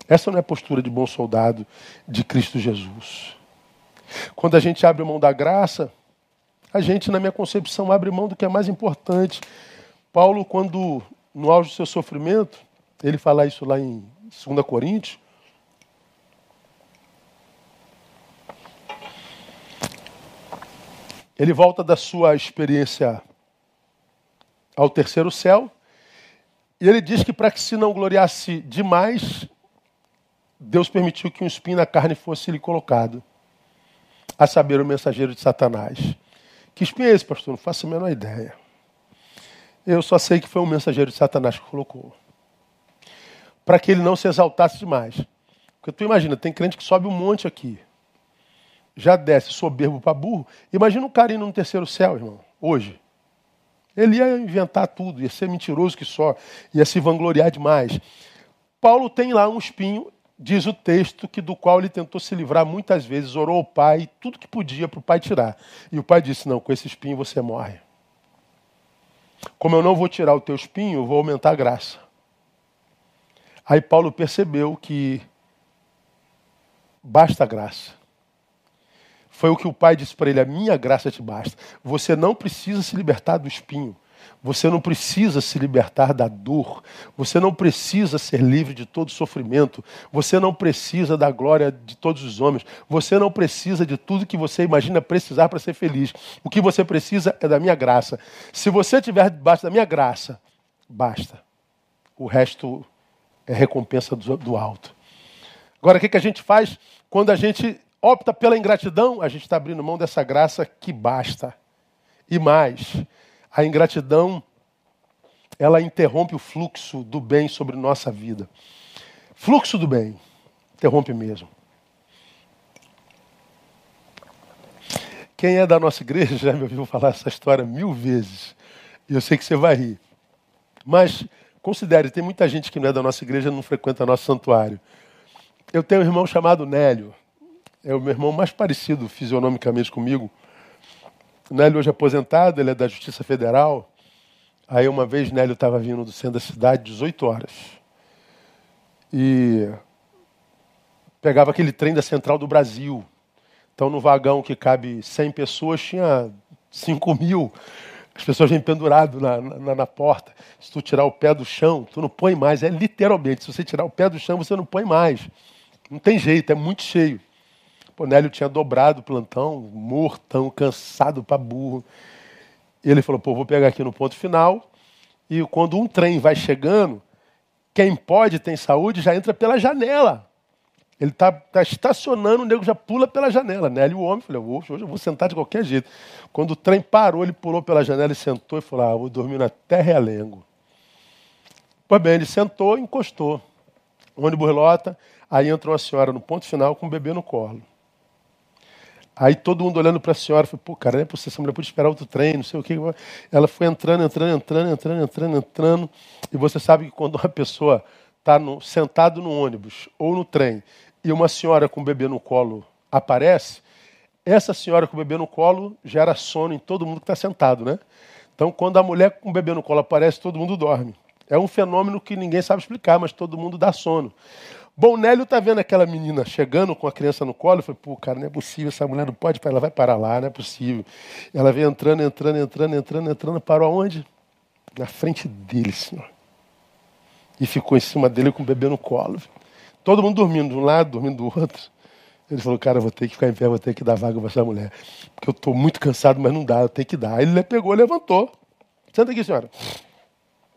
Essa não é a postura de bom soldado de Cristo Jesus. Quando a gente abre mão da graça, a gente, na minha concepção, abre mão do que é mais importante. Paulo, quando no auge do seu sofrimento, ele fala isso lá em 2 Coríntios, ele volta da sua experiência ao terceiro céu, e ele diz que para que se não gloriasse demais, Deus permitiu que um espinho na carne fosse lhe colocado a saber, o mensageiro de Satanás. Que espinho é esse, pastor? Não faço a menor ideia. Eu só sei que foi um mensageiro de Satanás que colocou. Para que ele não se exaltasse demais. Porque tu imagina, tem crente que sobe um monte aqui. Já desce soberbo para burro. Imagina um cara indo no terceiro céu, irmão, hoje. Ele ia inventar tudo, ia ser mentiroso que só, ia se vangloriar demais. Paulo tem lá um espinho, diz o texto que do qual ele tentou se livrar muitas vezes, orou ao pai, tudo que podia para o pai tirar. E o pai disse: Não, com esse espinho você morre. Como eu não vou tirar o teu espinho, eu vou aumentar a graça. Aí Paulo percebeu que basta a graça. Foi o que o pai disse para ele: A minha graça te basta. Você não precisa se libertar do espinho. Você não precisa se libertar da dor. Você não precisa ser livre de todo sofrimento. Você não precisa da glória de todos os homens. Você não precisa de tudo que você imagina precisar para ser feliz. O que você precisa é da minha graça. Se você estiver debaixo da minha graça, basta. O resto é recompensa do, alto. Agora, o que a gente faz quando a gente opta pela ingratidão? A gente está abrindo mão dessa graça que basta. E mais, a ingratidão, ela interrompe o fluxo do bem sobre nossa vida. Fluxo do bem, interrompe mesmo. Quem é da nossa igreja já me ouviu falar essa história mil vezes. E eu sei que você vai rir. Mas considere, tem muita gente que não é da nossa igreja não frequenta nosso santuário. Eu tenho um irmão chamado Nélio. É o meu irmão mais parecido fisionomicamente comigo. Nélio hoje é aposentado, ele é da Justiça Federal. Aí uma vez Nélio estava vindo do centro da cidade, 18 horas. E pegava aquele trem da Central do Brasil. Então, no vagão que cabe 100 pessoas, tinha 5 mil. As pessoas vêm pendurado na, na, na, porta. Se tu tirar o pé do chão, tu não põe mais. É literalmente, se você tirar o pé do chão, você não põe mais. Não tem jeito, é muito cheio. O Nélio tinha dobrado o plantão, mortão, cansado para burro. E ele falou, pô, vou pegar aqui no ponto final. E quando um trem vai chegando, quem pode, tem saúde, já entra pela janela. Ele está tá estacionando, o nego já pula pela janela. Nélio, o homem, falei, hoje eu vou sentar de qualquer jeito. Quando o trem parou, ele pulou pela janela e sentou e falou, ah, vou dormir na terra e alengo. Pois bem, ele sentou e encostou. O ônibus lota, aí entrou uma senhora no ponto final com o bebê no colo. Aí todo mundo olhando para a senhora, falou, pô, cara, não é essa mulher pode esperar outro trem, não sei o que. Ela foi entrando, entrando, entrando, entrando, entrando, entrando. E você sabe que quando uma pessoa está sentado no ônibus ou no trem e uma senhora com o bebê no colo aparece, essa senhora com o bebê no colo gera sono em todo mundo que está sentado, né? Então, quando a mulher com o bebê no colo aparece, todo mundo dorme. É um fenômeno que ninguém sabe explicar, mas todo mundo dá sono. Bom, Nélio tá vendo aquela menina chegando com a criança no colo, e falei, pô, cara, não é possível, essa mulher não pode, ela vai parar lá, não é possível. Ela vem entrando, entrando, entrando, entrando, entrando, parou aonde? Na frente dele, senhor. E ficou em cima dele com o bebê no colo. Todo mundo dormindo de um lado, dormindo do outro. Ele falou, cara, vou ter que ficar em pé, vou ter que dar vaga para essa mulher. Porque eu estou muito cansado, mas não dá, eu tenho que dar. Aí ele pegou, levantou. Senta aqui, senhora.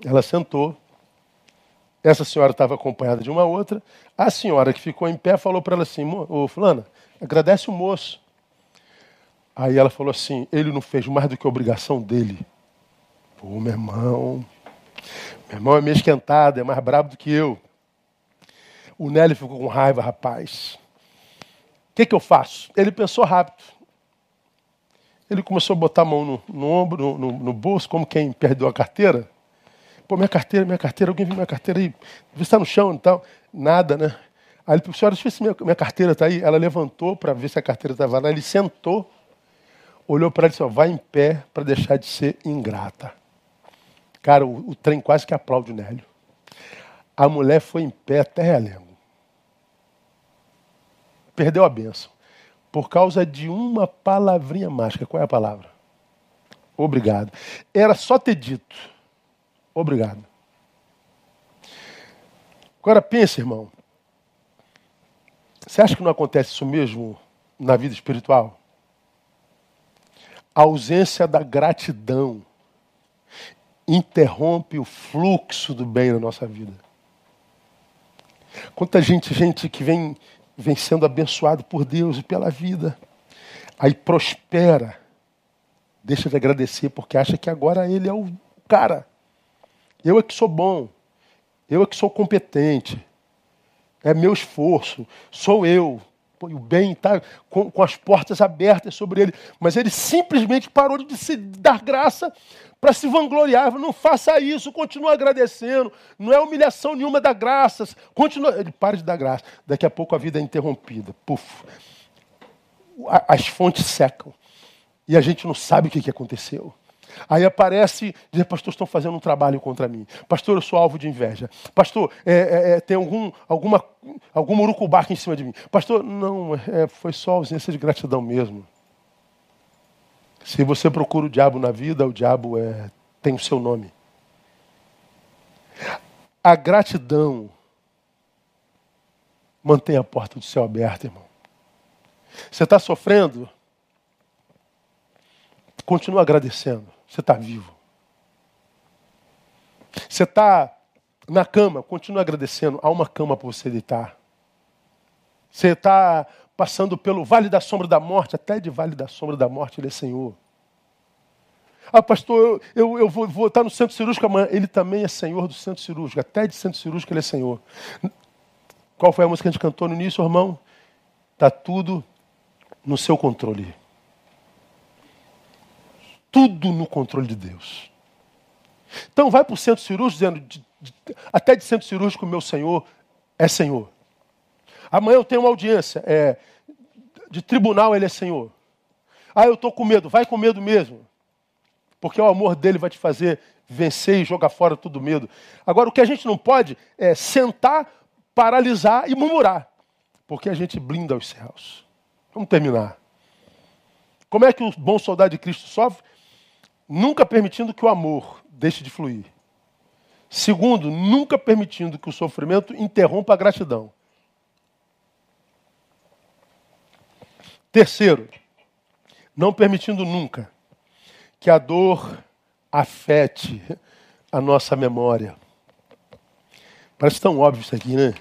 Ela sentou. Essa senhora estava acompanhada de uma outra. A senhora que ficou em pé falou para ela assim: Ô Fulana, agradece o moço. Aí ela falou assim: ele não fez mais do que a obrigação dele. Pô, meu irmão. Meu irmão é meio esquentado, é mais brabo do que eu. O Nelly ficou com raiva, rapaz. O que, que eu faço? Ele pensou rápido. Ele começou a botar a mão no, no ombro, no, no, bolso, como quem perdeu a carteira. Pô, minha carteira, minha carteira, alguém viu minha carteira aí? Vê se está no chão e tal. Nada, né? Aí ele falou, senhora, deixa eu ver se minha, minha carteira está aí. Ela levantou para ver se a carteira estava lá. Ele sentou, olhou para ela e disse, vai em pé para deixar de ser ingrata. Cara, o, o, trem quase que aplaude o Nélio. A mulher foi em pé até relengo. Perdeu a benção. Por causa de uma palavrinha mágica. Qual é a palavra? Obrigado. Era só ter dito. Obrigado. Agora pense, irmão. Você acha que não acontece isso mesmo na vida espiritual? A ausência da gratidão interrompe o fluxo do bem na nossa vida. Quanta gente, gente que vem, vem sendo abençoado por Deus e pela vida, aí prospera, deixa de agradecer porque acha que agora ele é o cara. Eu é que sou bom. Eu é que sou competente. É meu esforço. Sou eu. Pô, o bem está com, com, as portas abertas sobre ele. Mas ele simplesmente parou de se dar graça para se vangloriar. Não faça isso, continua agradecendo. Não é humilhação nenhuma dar graças. Continua. Ele para de dar graça. Daqui a pouco a vida é interrompida. Puf. As fontes secam. E a gente não sabe o que aconteceu. Aí aparece, diz, pastor, estão fazendo um trabalho contra mim. Pastor, eu sou alvo de inveja. Pastor, é, é, é tem algum, alguma, algum urucubaca em cima de mim. Pastor, não, é, foi só ausência de gratidão mesmo. Se você procura o diabo na vida, o diabo é, tem o seu nome. A gratidão mantém a porta do céu aberta, irmão. Você está sofrendo? Continua agradecendo. Você está vivo. Você está na cama, continua agradecendo. Há uma cama para você deitar. Você está passando pelo vale da sombra da morte, até de vale da sombra da morte, Ele é Senhor. Ah, pastor, eu, eu, eu vou, vou estar no centro cirúrgico amanhã. Ele também é Senhor do centro cirúrgico. Até de centro cirúrgico Ele é Senhor. Qual foi a música que a gente cantou no início, irmão? Está tudo no seu controle. Tudo no controle de Deus. Então vai para o centro cirúrgico dizendo, de, de, até de centro cirúrgico, meu Senhor é Senhor. Amanhã eu tenho uma audiência, é, de tribunal ele é Senhor. Ah, eu estou com medo, vai com medo mesmo. Porque o amor dele vai te fazer vencer e jogar fora todo medo. Agora, o que a gente não pode é sentar, paralisar e murmurar. Porque a gente blinda os céus. Vamos terminar. Como é que o bom soldado de Cristo sofre? Nunca permitindo que o amor deixe de fluir. Segundo, nunca permitindo que o sofrimento interrompa a gratidão. Terceiro, não permitindo nunca que a dor afete a nossa memória. Parece tão óbvio isso aqui, né?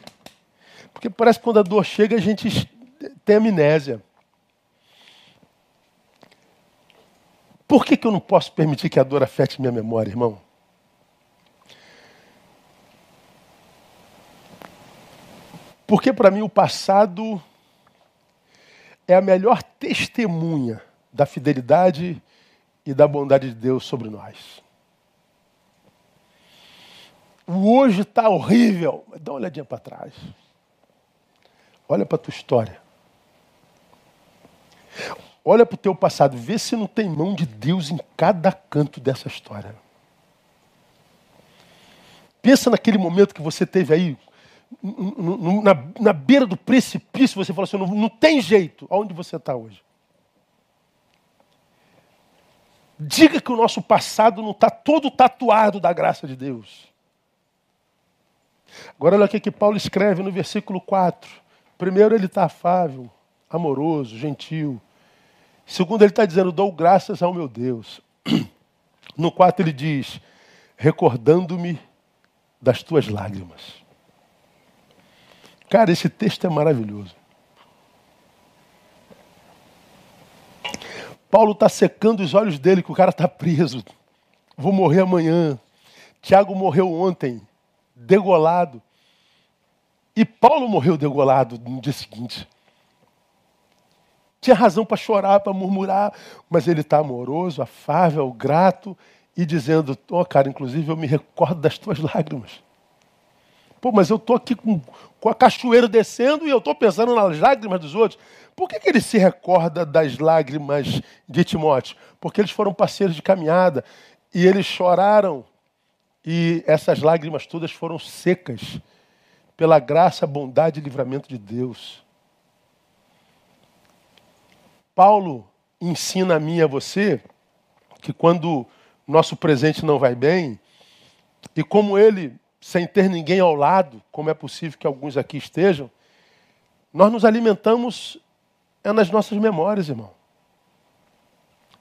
Porque parece que quando a dor chega a gente tem amnésia. Por que, que eu não posso permitir que a dor afete minha memória, irmão? Porque para mim o passado é a melhor testemunha da fidelidade e da bondade de Deus sobre nós. O hoje está horrível, dá uma olhadinha para trás. Olha para a tua história. Olha para o teu passado, vê se não tem mão de Deus em cada canto dessa história. Pensa naquele momento que você teve aí, na, na beira do precipício, você falou assim: não, não tem jeito. Aonde você está hoje? Diga que o nosso passado não está todo tatuado da graça de Deus. Agora olha o que Paulo escreve no versículo 4. Primeiro ele está afável, amoroso, gentil. Segundo ele está dizendo, dou graças ao meu Deus. No 4 ele diz, recordando-me das tuas lágrimas. Cara, esse texto é maravilhoso. Paulo está secando os olhos dele, que o cara está preso. Vou morrer amanhã. Tiago morreu ontem, degolado. E Paulo morreu degolado no dia seguinte. Tinha razão para chorar, para murmurar, mas ele está amoroso, afável, grato e dizendo: Ó, oh, cara, inclusive eu me recordo das tuas lágrimas. Pô, mas eu estou aqui com, com a cachoeira descendo e eu estou pensando nas lágrimas dos outros. Por que, que ele se recorda das lágrimas de Timóteo? Porque eles foram parceiros de caminhada e eles choraram e essas lágrimas todas foram secas pela graça, bondade e livramento de Deus. Paulo ensina a mim e a você que quando nosso presente não vai bem, e como ele, sem ter ninguém ao lado, como é possível que alguns aqui estejam, nós nos alimentamos é nas nossas memórias, irmão.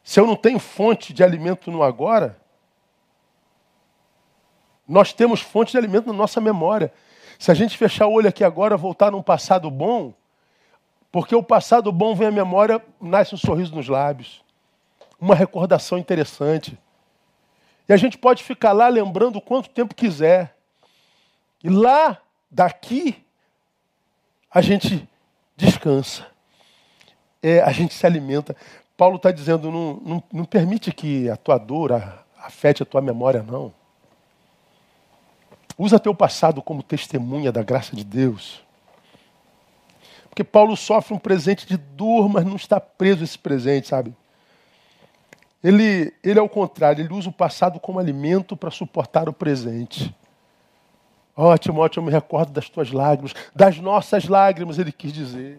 Se eu não tenho fonte de alimento no agora, nós temos fonte de alimento na nossa memória. Se a gente fechar o olho aqui agora, voltar num passado bom, porque o passado bom vem à memória, nasce um sorriso nos lábios, uma recordação interessante. E a gente pode ficar lá lembrando quanto tempo quiser. E lá, daqui, a gente descansa é, a gente se alimenta. Paulo está dizendo, não, não, não, permite que a tua dor afete a tua memória, não. Usa teu passado como testemunha da graça de Deus. Porque Paulo sofre um presente de dor, mas não está preso a esse presente, sabe? Ele, ele é o contrário, ele usa o passado como alimento para suportar o presente. Ó, oh, Timóteo, eu me recordo das tuas lágrimas, das nossas lágrimas, ele quis dizer.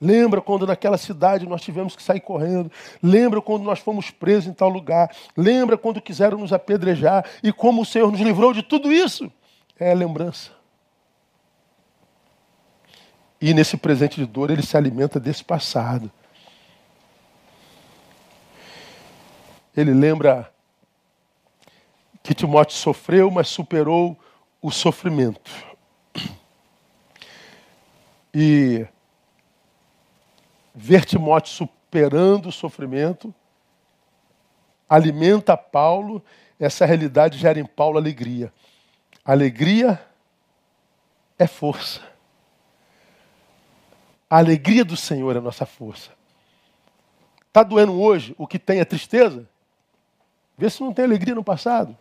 Lembra quando naquela cidade nós tivemos que sair correndo? Lembra quando nós fomos presos em tal lugar? Lembra quando quiseram nos apedrejar e como o Senhor nos livrou de tudo isso? É a lembrança. E nesse presente de dor ele se alimenta desse passado. Ele lembra que Timóteo sofreu, mas superou o sofrimento. E ver Timóteo superando o sofrimento, alimenta Paulo, essa realidade gera em Paulo alegria. Alegria é força. A alegria do Senhor é a nossa força. Está doendo hoje? O que tem é tristeza? Vê se não tem alegria no passado.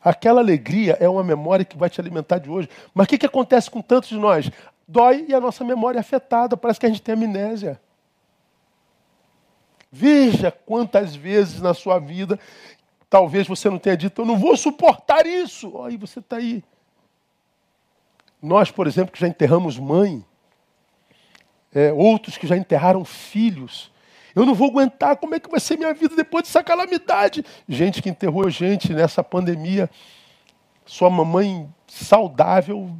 Aquela alegria é uma memória que vai te alimentar de hoje. Mas o que, que acontece com tantos de nós? Dói e a nossa memória é afetada, parece que a gente tem amnésia. Veja quantas vezes na sua vida, talvez você não tenha dito, eu não vou suportar isso. Aí você está aí. Nós, por exemplo, que já enterramos mãe, é, outros que já enterraram filhos, eu não vou aguentar, como é que vai ser minha vida depois dessa calamidade? Gente que enterrou gente nessa pandemia, sua mamãe saudável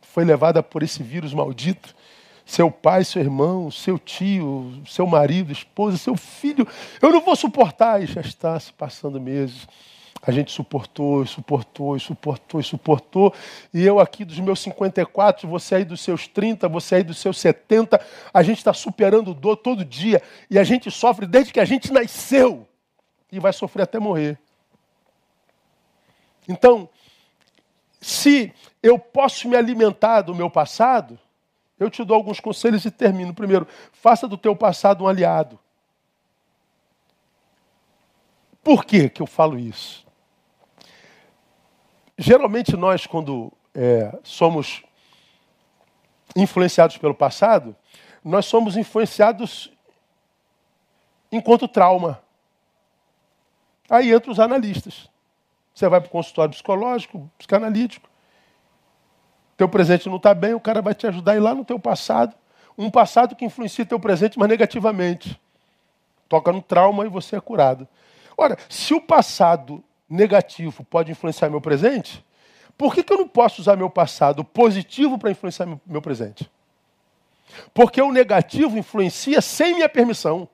foi levada por esse vírus maldito. Seu pai, seu irmão, seu tio, seu marido, esposa, seu filho. Eu não vou suportar. E já está se passando meses. A gente suportou, suportou, suportou, suportou. E eu aqui dos meus 54, você aí dos seus 30, você aí dos seus 70, a gente está superando dor todo dia. E a gente sofre desde que a gente nasceu. E vai sofrer até morrer. Então, se eu posso me alimentar do meu passado, eu te dou alguns conselhos e termino. Primeiro, faça do teu passado um aliado. Por que, que eu falo isso? Geralmente nós, quando é, somos influenciados pelo passado, nós somos influenciados enquanto trauma. Aí entram os analistas. Você vai para o consultório psicológico, psicanalítico. Teu presente não está bem, o cara vai te ajudar a ir lá no teu passado. Um passado que influencia teu presente, mas negativamente. Toca no trauma e você é curado. Ora, se o passado negativo pode influenciar meu presente, por que, que eu não posso usar meu passado positivo para influenciar meu, presente? Porque o negativo influencia sem minha permissão.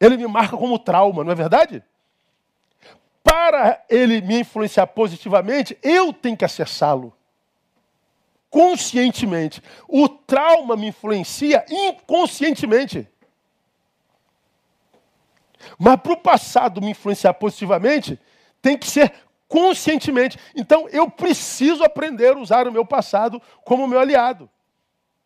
Ele me marca como trauma, não é verdade? Para ele me influenciar positivamente, eu tenho que acessá-lo. Conscientemente. O trauma me influencia inconscientemente. Mas para o passado me influenciar positivamente, tem que ser conscientemente. Então eu preciso aprender a usar o meu passado como meu aliado.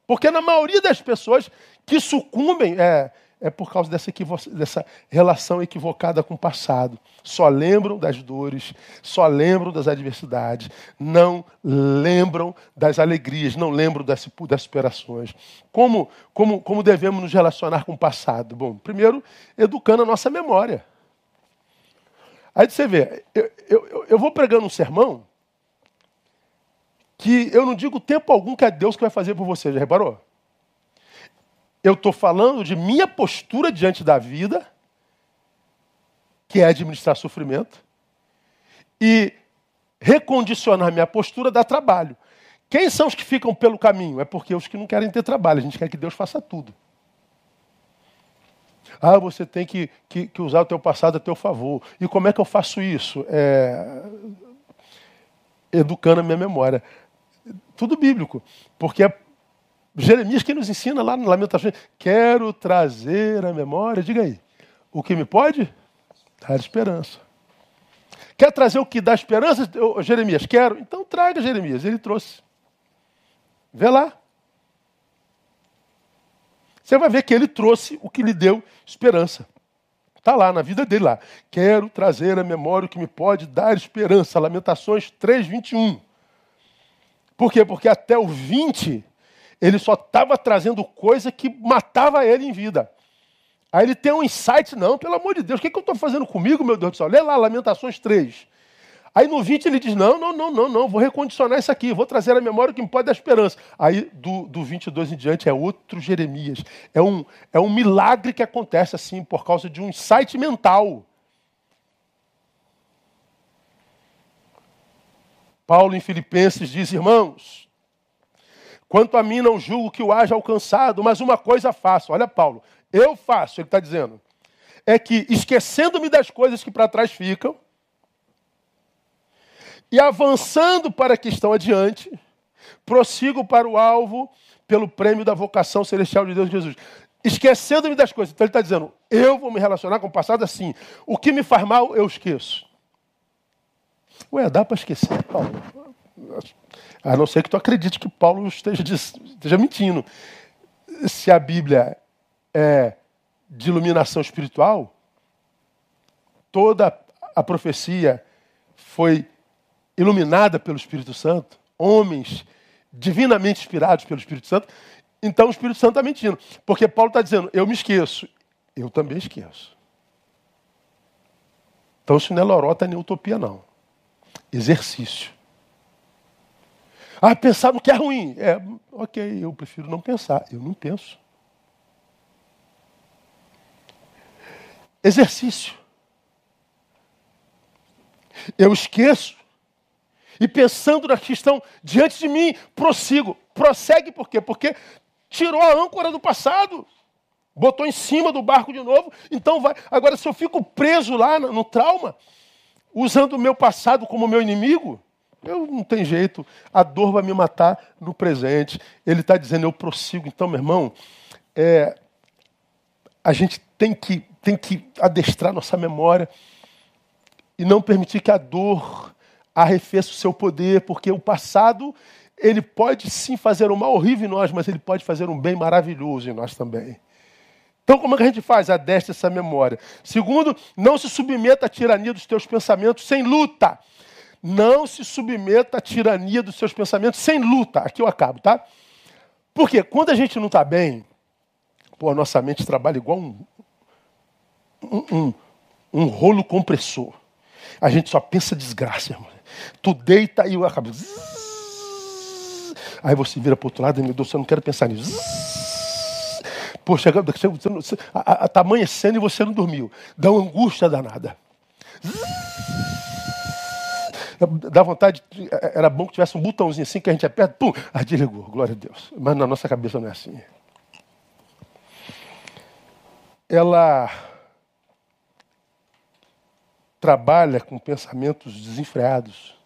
Porque na maioria das pessoas que sucumbem, é, é por causa dessa, dessa relação equivocada com o passado. Só lembram das dores, só lembram das adversidades, não lembram das alegrias, não lembram das, das superações. Como, como, como devemos nos relacionar com o passado? Bom, primeiro, educando a nossa memória. Aí você vê, eu, eu, eu vou pregando um sermão que eu não digo tempo algum que é Deus que vai fazer por você, já reparou? Eu estou falando de minha postura diante da vida, que é administrar sofrimento, e recondicionar minha postura dá trabalho. Quem são os que ficam pelo caminho? É porque os que não querem ter trabalho. A gente quer que Deus faça tudo. Ah, você tem que, que, que usar o teu passado a teu favor. E como é que eu faço isso? É... Educando a minha memória. Tudo bíblico. Porque é Jeremias que nos ensina lá no Lamentações, quero trazer a memória, diga aí, o que me pode? Dar esperança. Quer trazer o que dá esperança? Jeremias, quero. Então traga, Jeremias. Ele trouxe. Vê lá. Você vai ver que ele trouxe o que lhe deu esperança. Está lá na vida dele lá. Quero trazer a memória o que me pode dar esperança. Lamentações 3, 21. Por quê? Porque até o 20 ele só estava trazendo coisa que matava ele em vida. Aí ele tem um insight, não, pelo amor de Deus, o que, que eu estou fazendo comigo, meu Deus do céu? Lê lá, Lamentações 3. Aí no 20 ele diz: Não, não, não, não, não, vou recondicionar isso aqui, vou trazer a memória que me pode dar esperança. Aí do, do 22 em diante é outro Jeremias. É um, é um milagre que acontece assim por causa de um insight mental. Paulo em Filipenses diz: Irmãos, Quanto a mim, não julgo que o haja alcançado, mas uma coisa faço. Olha, Paulo, eu faço, ele está dizendo. É que, esquecendo-me das coisas que para trás ficam, e avançando para que estão adiante, prossigo para o alvo pelo prêmio da vocação celestial de Deus Jesus. Esquecendo-me das coisas. Então ele está dizendo, eu vou me relacionar com o passado assim. O que me faz mal, eu esqueço. Ué, dá para esquecer, Paulo? A não ser que tu acredite que Paulo esteja, esteja mentindo. Se a Bíblia é de iluminação espiritual, toda a profecia foi iluminada pelo Espírito Santo, homens divinamente inspirados pelo Espírito Santo, então o Espírito Santo está mentindo. Porque Paulo está dizendo, eu me esqueço. Eu também esqueço. Então isso não é lorota nem utopia, não. Exercício. Ah, pensar no que é ruim. É, ok, eu prefiro não pensar. Eu não penso. Exercício. Eu esqueço. E pensando na questão diante de mim, prossigo. Prossegue por quê? Porque tirou a âncora do passado. Botou em cima do barco de novo. Então vai. Agora, se eu fico preso lá no, no trauma, usando o meu passado como meu inimigo, eu não tem jeito. A dor vai me matar no presente. Ele está dizendo, eu prossigo. Então, meu irmão, é, a gente tem que, tem que adestrar nossa memória e não permitir que a dor arrefeça o seu poder, porque o passado ele pode sim fazer um mal horrível em nós, mas ele pode fazer um bem maravilhoso em nós também. Então, como é que a gente faz? Adeste essa memória. Segundo, não se submeta à tirania dos teus pensamentos sem luta. Não se submeta à tirania dos seus pensamentos sem luta. Aqui eu acabo, tá? Porque quando a gente não está bem, pô, a nossa mente trabalha igual um, um, um, um rolo compressor. A gente só pensa desgraça, irmão. Tu deita e eu acabo. Aí você vira para outro lado e meu Deus, eu não quero pensar nisso. Poxa, está amanhecendo e você não dormiu. Dá uma angústia danada. Dá vontade, era bom que tivesse um botãozinho assim que a gente aperta, pum, ah, desligou, glória a Deus. Mas na nossa cabeça não é assim. Ela trabalha com pensamentos desenfreados.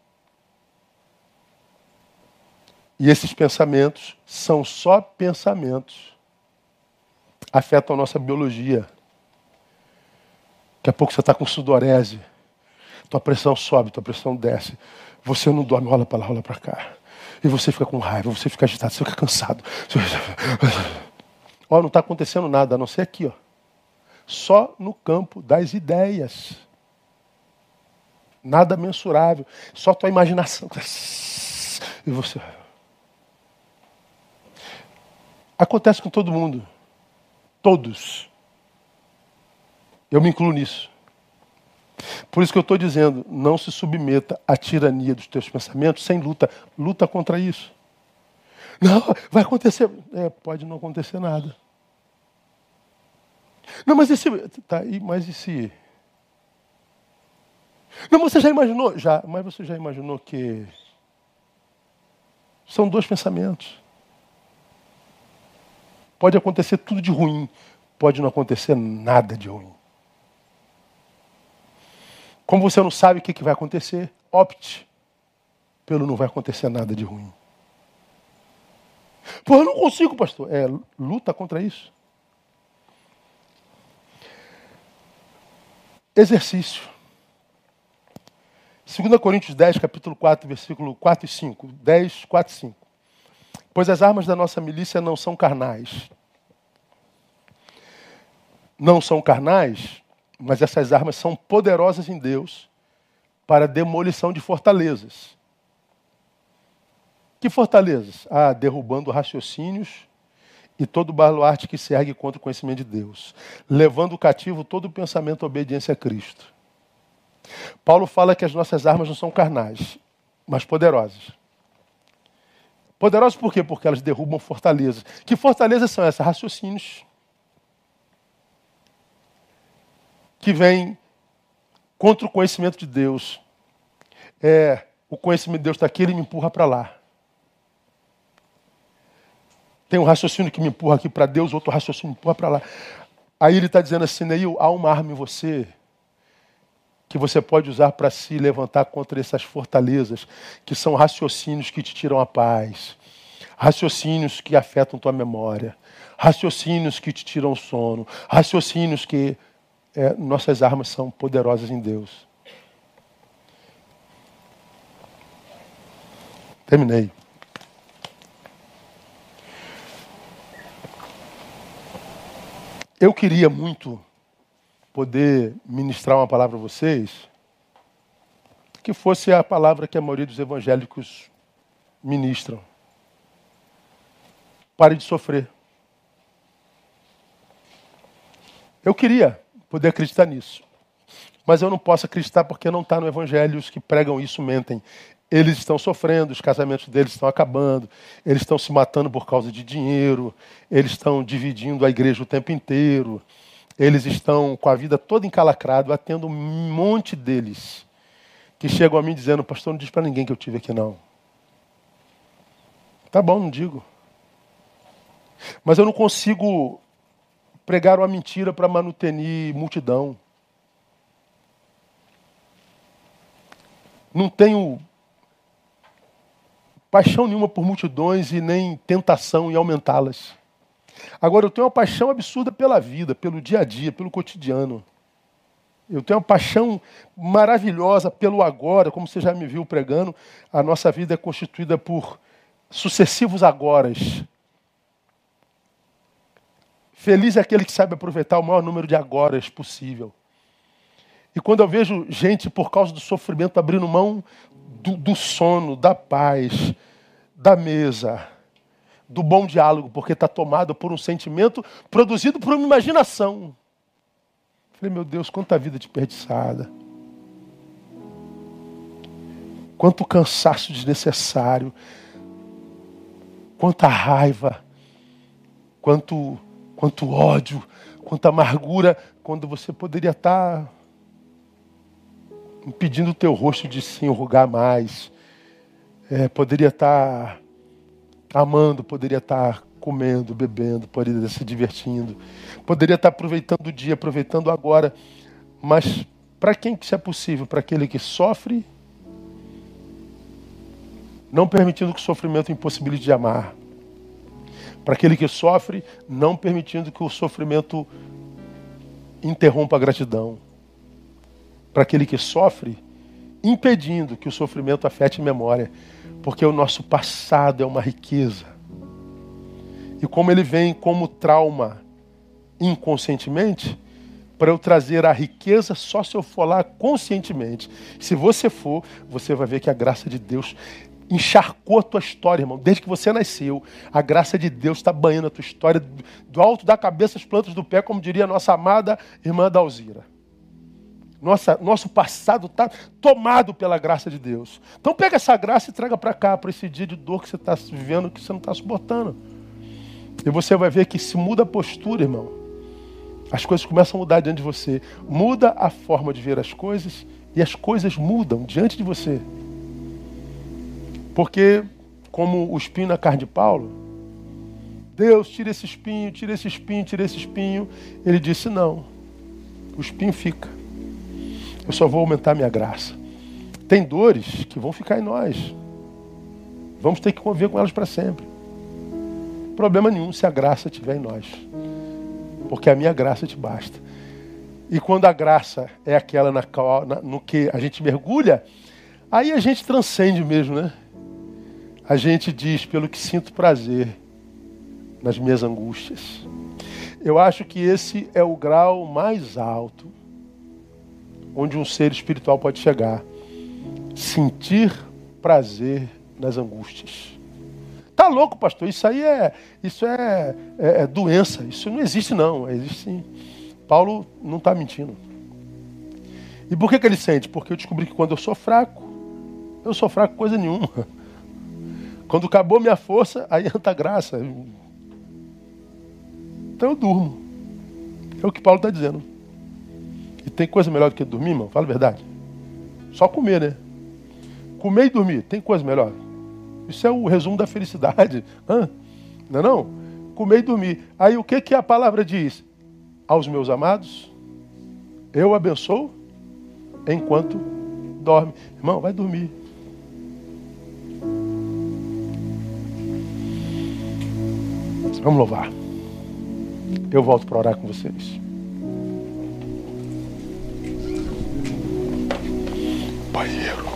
E esses pensamentos são só pensamentos. Afetam a nossa biologia. Daqui a pouco você está com sudorese. Tua pressão sobe, tua pressão desce. Você não dorme, rola para lá, rola para cá. E você fica com raiva, você fica agitado, você fica cansado. Ó, não está acontecendo nada, a não ser aqui, ó. Só no campo das ideias. Nada mensurável. Só tua imaginação. E você. Acontece com todo mundo. Todos. Eu me incluo nisso. Por isso que eu estou dizendo, não se submeta à tirania dos teus pensamentos sem luta. Luta contra isso. Não, vai acontecer. É, pode não acontecer nada. Não, mas esse. Tá, mas e se. Não, você já imaginou? Já, mas você já imaginou que. São dois pensamentos. Pode acontecer tudo de ruim, pode não acontecer nada de ruim. Como você não sabe o que vai acontecer, opte pelo não vai acontecer nada de ruim. Pô, eu não consigo, pastor. É, luta contra isso. Exercício. 2 Coríntios 10, capítulo 4, versículo 4 e 5. 10, 4 e 5. Pois as armas da nossa milícia não são carnais. Não são carnais, mas essas armas são poderosas em Deus para demolição de fortalezas. Que fortalezas? Ah, derrubando raciocínios e todo baluarte que se ergue contra o conhecimento de Deus, levando cativo todo o pensamento à obediência a Cristo. Paulo fala que as nossas armas não são carnais, mas poderosas. Poderosas por quê? Porque elas derrubam fortalezas. Que fortalezas são essas? Raciocínios. Que vêm contra o conhecimento de Deus. É, o conhecimento de Deus está aqui, ele me empurra para lá. Tem um raciocínio que me empurra aqui para Deus, outro raciocínio me empurra para lá. Aí ele está dizendo assim, Neil, há uma arma em você que você pode usar para se levantar contra essas fortalezas, que são raciocínios que te tiram a paz, raciocínios que afetam tua memória, raciocínios que te tiram o sono, raciocínios que é, nossas armas são poderosas em Deus. Terminei. Eu queria muito poder ministrar uma palavra a vocês que fosse a palavra que a maioria dos evangélicos ministram. Pare de sofrer. Eu queria poder acreditar nisso. Mas eu não posso acreditar porque não está no Evangelho. Os que pregam isso mentem. Eles estão sofrendo, os casamentos deles estão acabando, eles estão se matando por causa de dinheiro, eles estão dividindo a igreja o tempo inteiro, eles estão com a vida toda encalacrada, atendo um monte deles que chegam a mim dizendo: Pastor, não diz para ninguém que eu tive aqui, não. Tá bom, não digo. Mas eu não consigo pregar uma mentira para manutenir multidão. Não tenho paixão nenhuma por multidões e nem tentação em aumentá-las. Agora, eu tenho uma paixão absurda pela vida, pelo dia a dia, pelo cotidiano. Eu tenho uma paixão maravilhosa pelo agora, como você já me viu pregando. A nossa vida é constituída por sucessivos agoras. Feliz é aquele que sabe aproveitar o maior número de agoras possível. E quando eu vejo gente, por causa do sofrimento, abrindo mão do, do sono, da paz, da mesa, do bom diálogo, porque está tomado por um sentimento produzido por uma imaginação. Falei, meu Deus, quanta vida desperdiçada. Quanto cansaço desnecessário. Quanta raiva. Quanto quanto ódio, quanta amargura, quando você poderia estar impedindo o teu rosto de se enrugar mais. É, poderia estar amando, poderia estar comendo, bebendo, poderia estar se divertindo, poderia estar aproveitando o dia, aproveitando agora. Mas para quem que isso é possível? Para aquele que sofre, não permitindo que o sofrimento impossibilite de amar para aquele que sofre, não permitindo que o sofrimento interrompa a gratidão. Para aquele que sofre, impedindo que o sofrimento afete a memória, porque o nosso passado é uma riqueza. E como ele vem como trauma inconscientemente, para eu trazer a riqueza só se eu for lá conscientemente. Se você for, você vai ver que a graça de Deus encharcou a tua história, irmão. Desde que você nasceu, a graça de Deus está banhando a tua história do alto da cabeça às plantas do pé, como diria a nossa amada irmã Dalzira. Nossa, nosso passado está tomado pela graça de Deus. Então pega essa graça e traga para cá, para esse dia de dor que você está vivendo, que você não está suportando. E você vai ver que se muda a postura, irmão. As coisas começam a mudar diante de você. Muda a forma de ver as coisas e as coisas mudam diante de você. Porque, como o espinho na carne de Paulo, Deus, tira esse espinho, tira esse espinho, tira esse espinho. Ele disse: Não, o espinho fica. Eu só vou aumentar minha graça. Tem dores que vão ficar em nós. Vamos ter que conviver com elas para sempre. Problema nenhum se a graça estiver em nós. Porque a minha graça te basta. E quando a graça é aquela na, na, no que a gente mergulha, aí a gente transcende mesmo, né? A gente diz, pelo que sinto prazer nas minhas angústias. Eu acho que esse é o grau mais alto onde um ser espiritual pode chegar. Sentir prazer nas angústias. Tá louco, pastor? Isso aí é, isso é, é, é doença. Isso não existe, não. Existe sim. Paulo não está mentindo. E por que, que ele sente? Porque eu descobri que quando eu sou fraco, eu sou fraco coisa nenhuma. Quando acabou minha força, aí entra graça. Então eu durmo. É o que Paulo está dizendo. E tem coisa melhor do que dormir, irmão? Fala a verdade. Só comer, né? Comer e dormir. Tem coisa melhor? Isso é o resumo da felicidade. Hã? Não é não? Comer e dormir. Aí o que, que a palavra diz? Aos meus amados, eu abençoo enquanto dorme. Irmão, vai dormir. Vamos louvar. Eu volto para orar com vocês. Banheiro.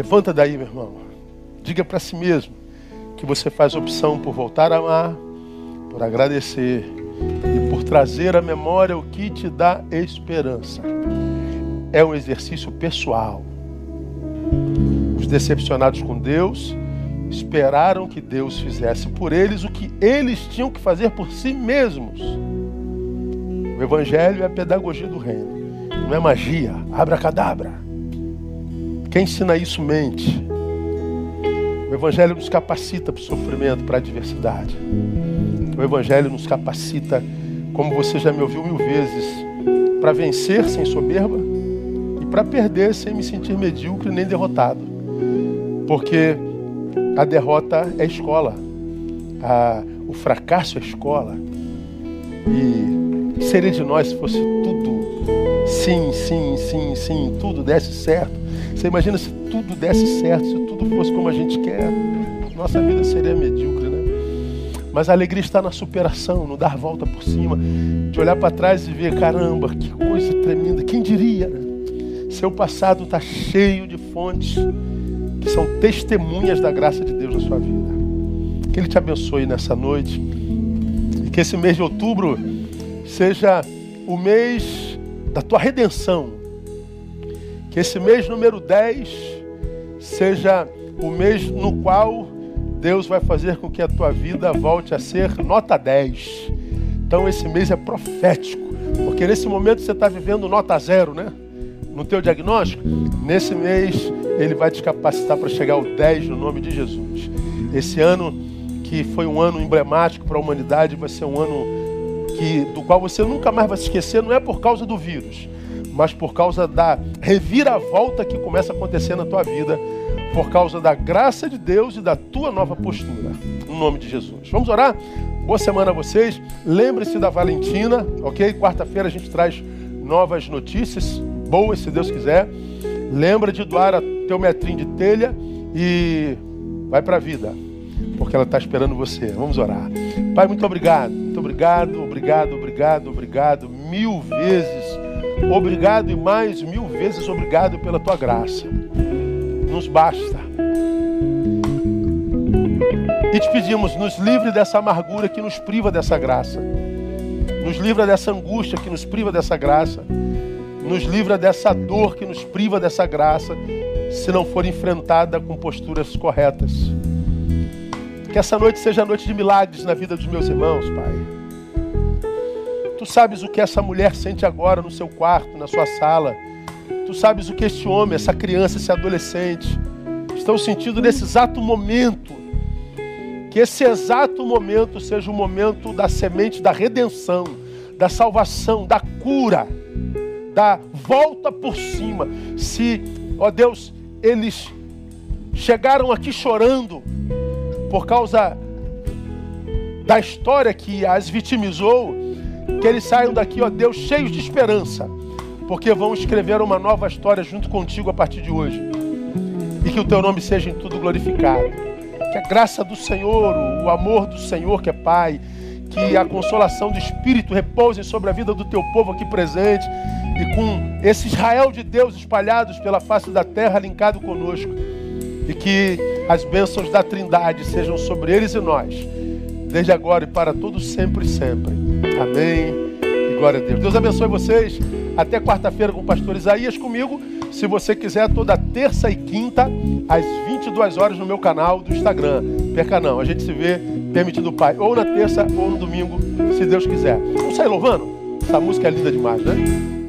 Levanta daí, meu irmão. Diga para si mesmo que você faz opção por voltar a amar, por agradecer e por trazer à memória o que te dá esperança. É um exercício pessoal. Os decepcionados com Deus esperaram que Deus fizesse por eles o que eles tinham que fazer por si mesmos. O Evangelho é a pedagogia do reino. Não é magia, abracadabra. Quem ensina isso mente. O Evangelho nos capacita para o sofrimento, para a adversidade. O Evangelho nos capacita, como você já me ouviu mil vezes, para vencer sem soberba e para perder sem me sentir medíocre nem derrotado. Porque a derrota é escola, a- o fracasso é escola. E seria de nós se fosse tudo sim, sim, sim, sim, tudo desse certo. Você imagina se tudo desse certo, se tudo fosse como a gente quer, nossa vida seria medíocre, né? Mas a alegria está na superação, no dar volta por cima, de olhar para trás e ver, caramba, que coisa tremenda, quem diria, né? Seu passado está cheio de fontes que são testemunhas da graça de Deus na sua vida. Que Ele te abençoe nessa noite e que esse mês de outubro seja o mês da tua redenção. Que esse mês número 10 seja o mês no qual Deus vai fazer com que a tua vida volte a ser nota 10. Então esse mês é profético, porque nesse momento você está vivendo nota zero, né? No teu diagnóstico, nesse mês ele vai te capacitar para chegar ao 10 no nome de Jesus. Esse ano que foi um ano emblemático para a humanidade, vai ser um ano que, do qual você nunca mais vai se esquecer, não é por causa do vírus, mas por causa da reviravolta que começa a acontecer na tua vida, por causa da graça de Deus e da tua nova postura. No nome de Jesus. Vamos orar? Boa semana a vocês. Lembre-se da Valentina, ok? Quarta-feira a gente traz novas notícias, boas se Deus quiser. Lembra de doar teu metrinho de telha e vai para a vida, porque ela está esperando você. Vamos orar. Pai, muito obrigado, muito obrigado, obrigado, obrigado, obrigado, mil vezes. Obrigado e mais mil vezes obrigado pela tua graça. Nos basta. E te pedimos, nos livre dessa amargura que nos priva dessa graça. Nos livra dessa angústia que nos priva dessa graça. nos livra dessa dor que nos priva dessa graça, se não for enfrentada com posturas corretas. Que essa noite seja a noite de milagres na vida dos meus irmãos, Pai. Tu sabes o que essa mulher sente agora no seu quarto, na sua sala. Tu sabes o que esse homem, essa criança, esse adolescente estão sentindo nesse exato momento. Que esse exato momento seja o momento da semente da redenção, da salvação, da cura, da volta por cima. Se, ó Deus, eles chegaram aqui chorando, por causa da história que as vitimizou, que eles saiam daqui, ó Deus, cheios de esperança, porque vão escrever uma nova história junto contigo a partir de hoje. E que o teu nome seja em tudo glorificado. Que a graça do Senhor, o amor do Senhor, que é Pai, que a consolação do Espírito repouse sobre a vida do teu povo aqui presente e com esse Israel de Deus espalhados pela face da terra, linkado conosco. E que as bênçãos da Trindade sejam sobre eles e nós, desde agora e para todos sempre e sempre. Amém. E glória a Deus. Deus abençoe vocês. Até quarta-feira com o pastor Isaías comigo. Se você quiser, toda terça e quinta, às 22 horas no meu canal do Instagram. Perca não, a gente se vê, permitido o Pai, ou na terça ou no domingo, se Deus quiser. Vamos sair louvando? Essa música é linda demais, né?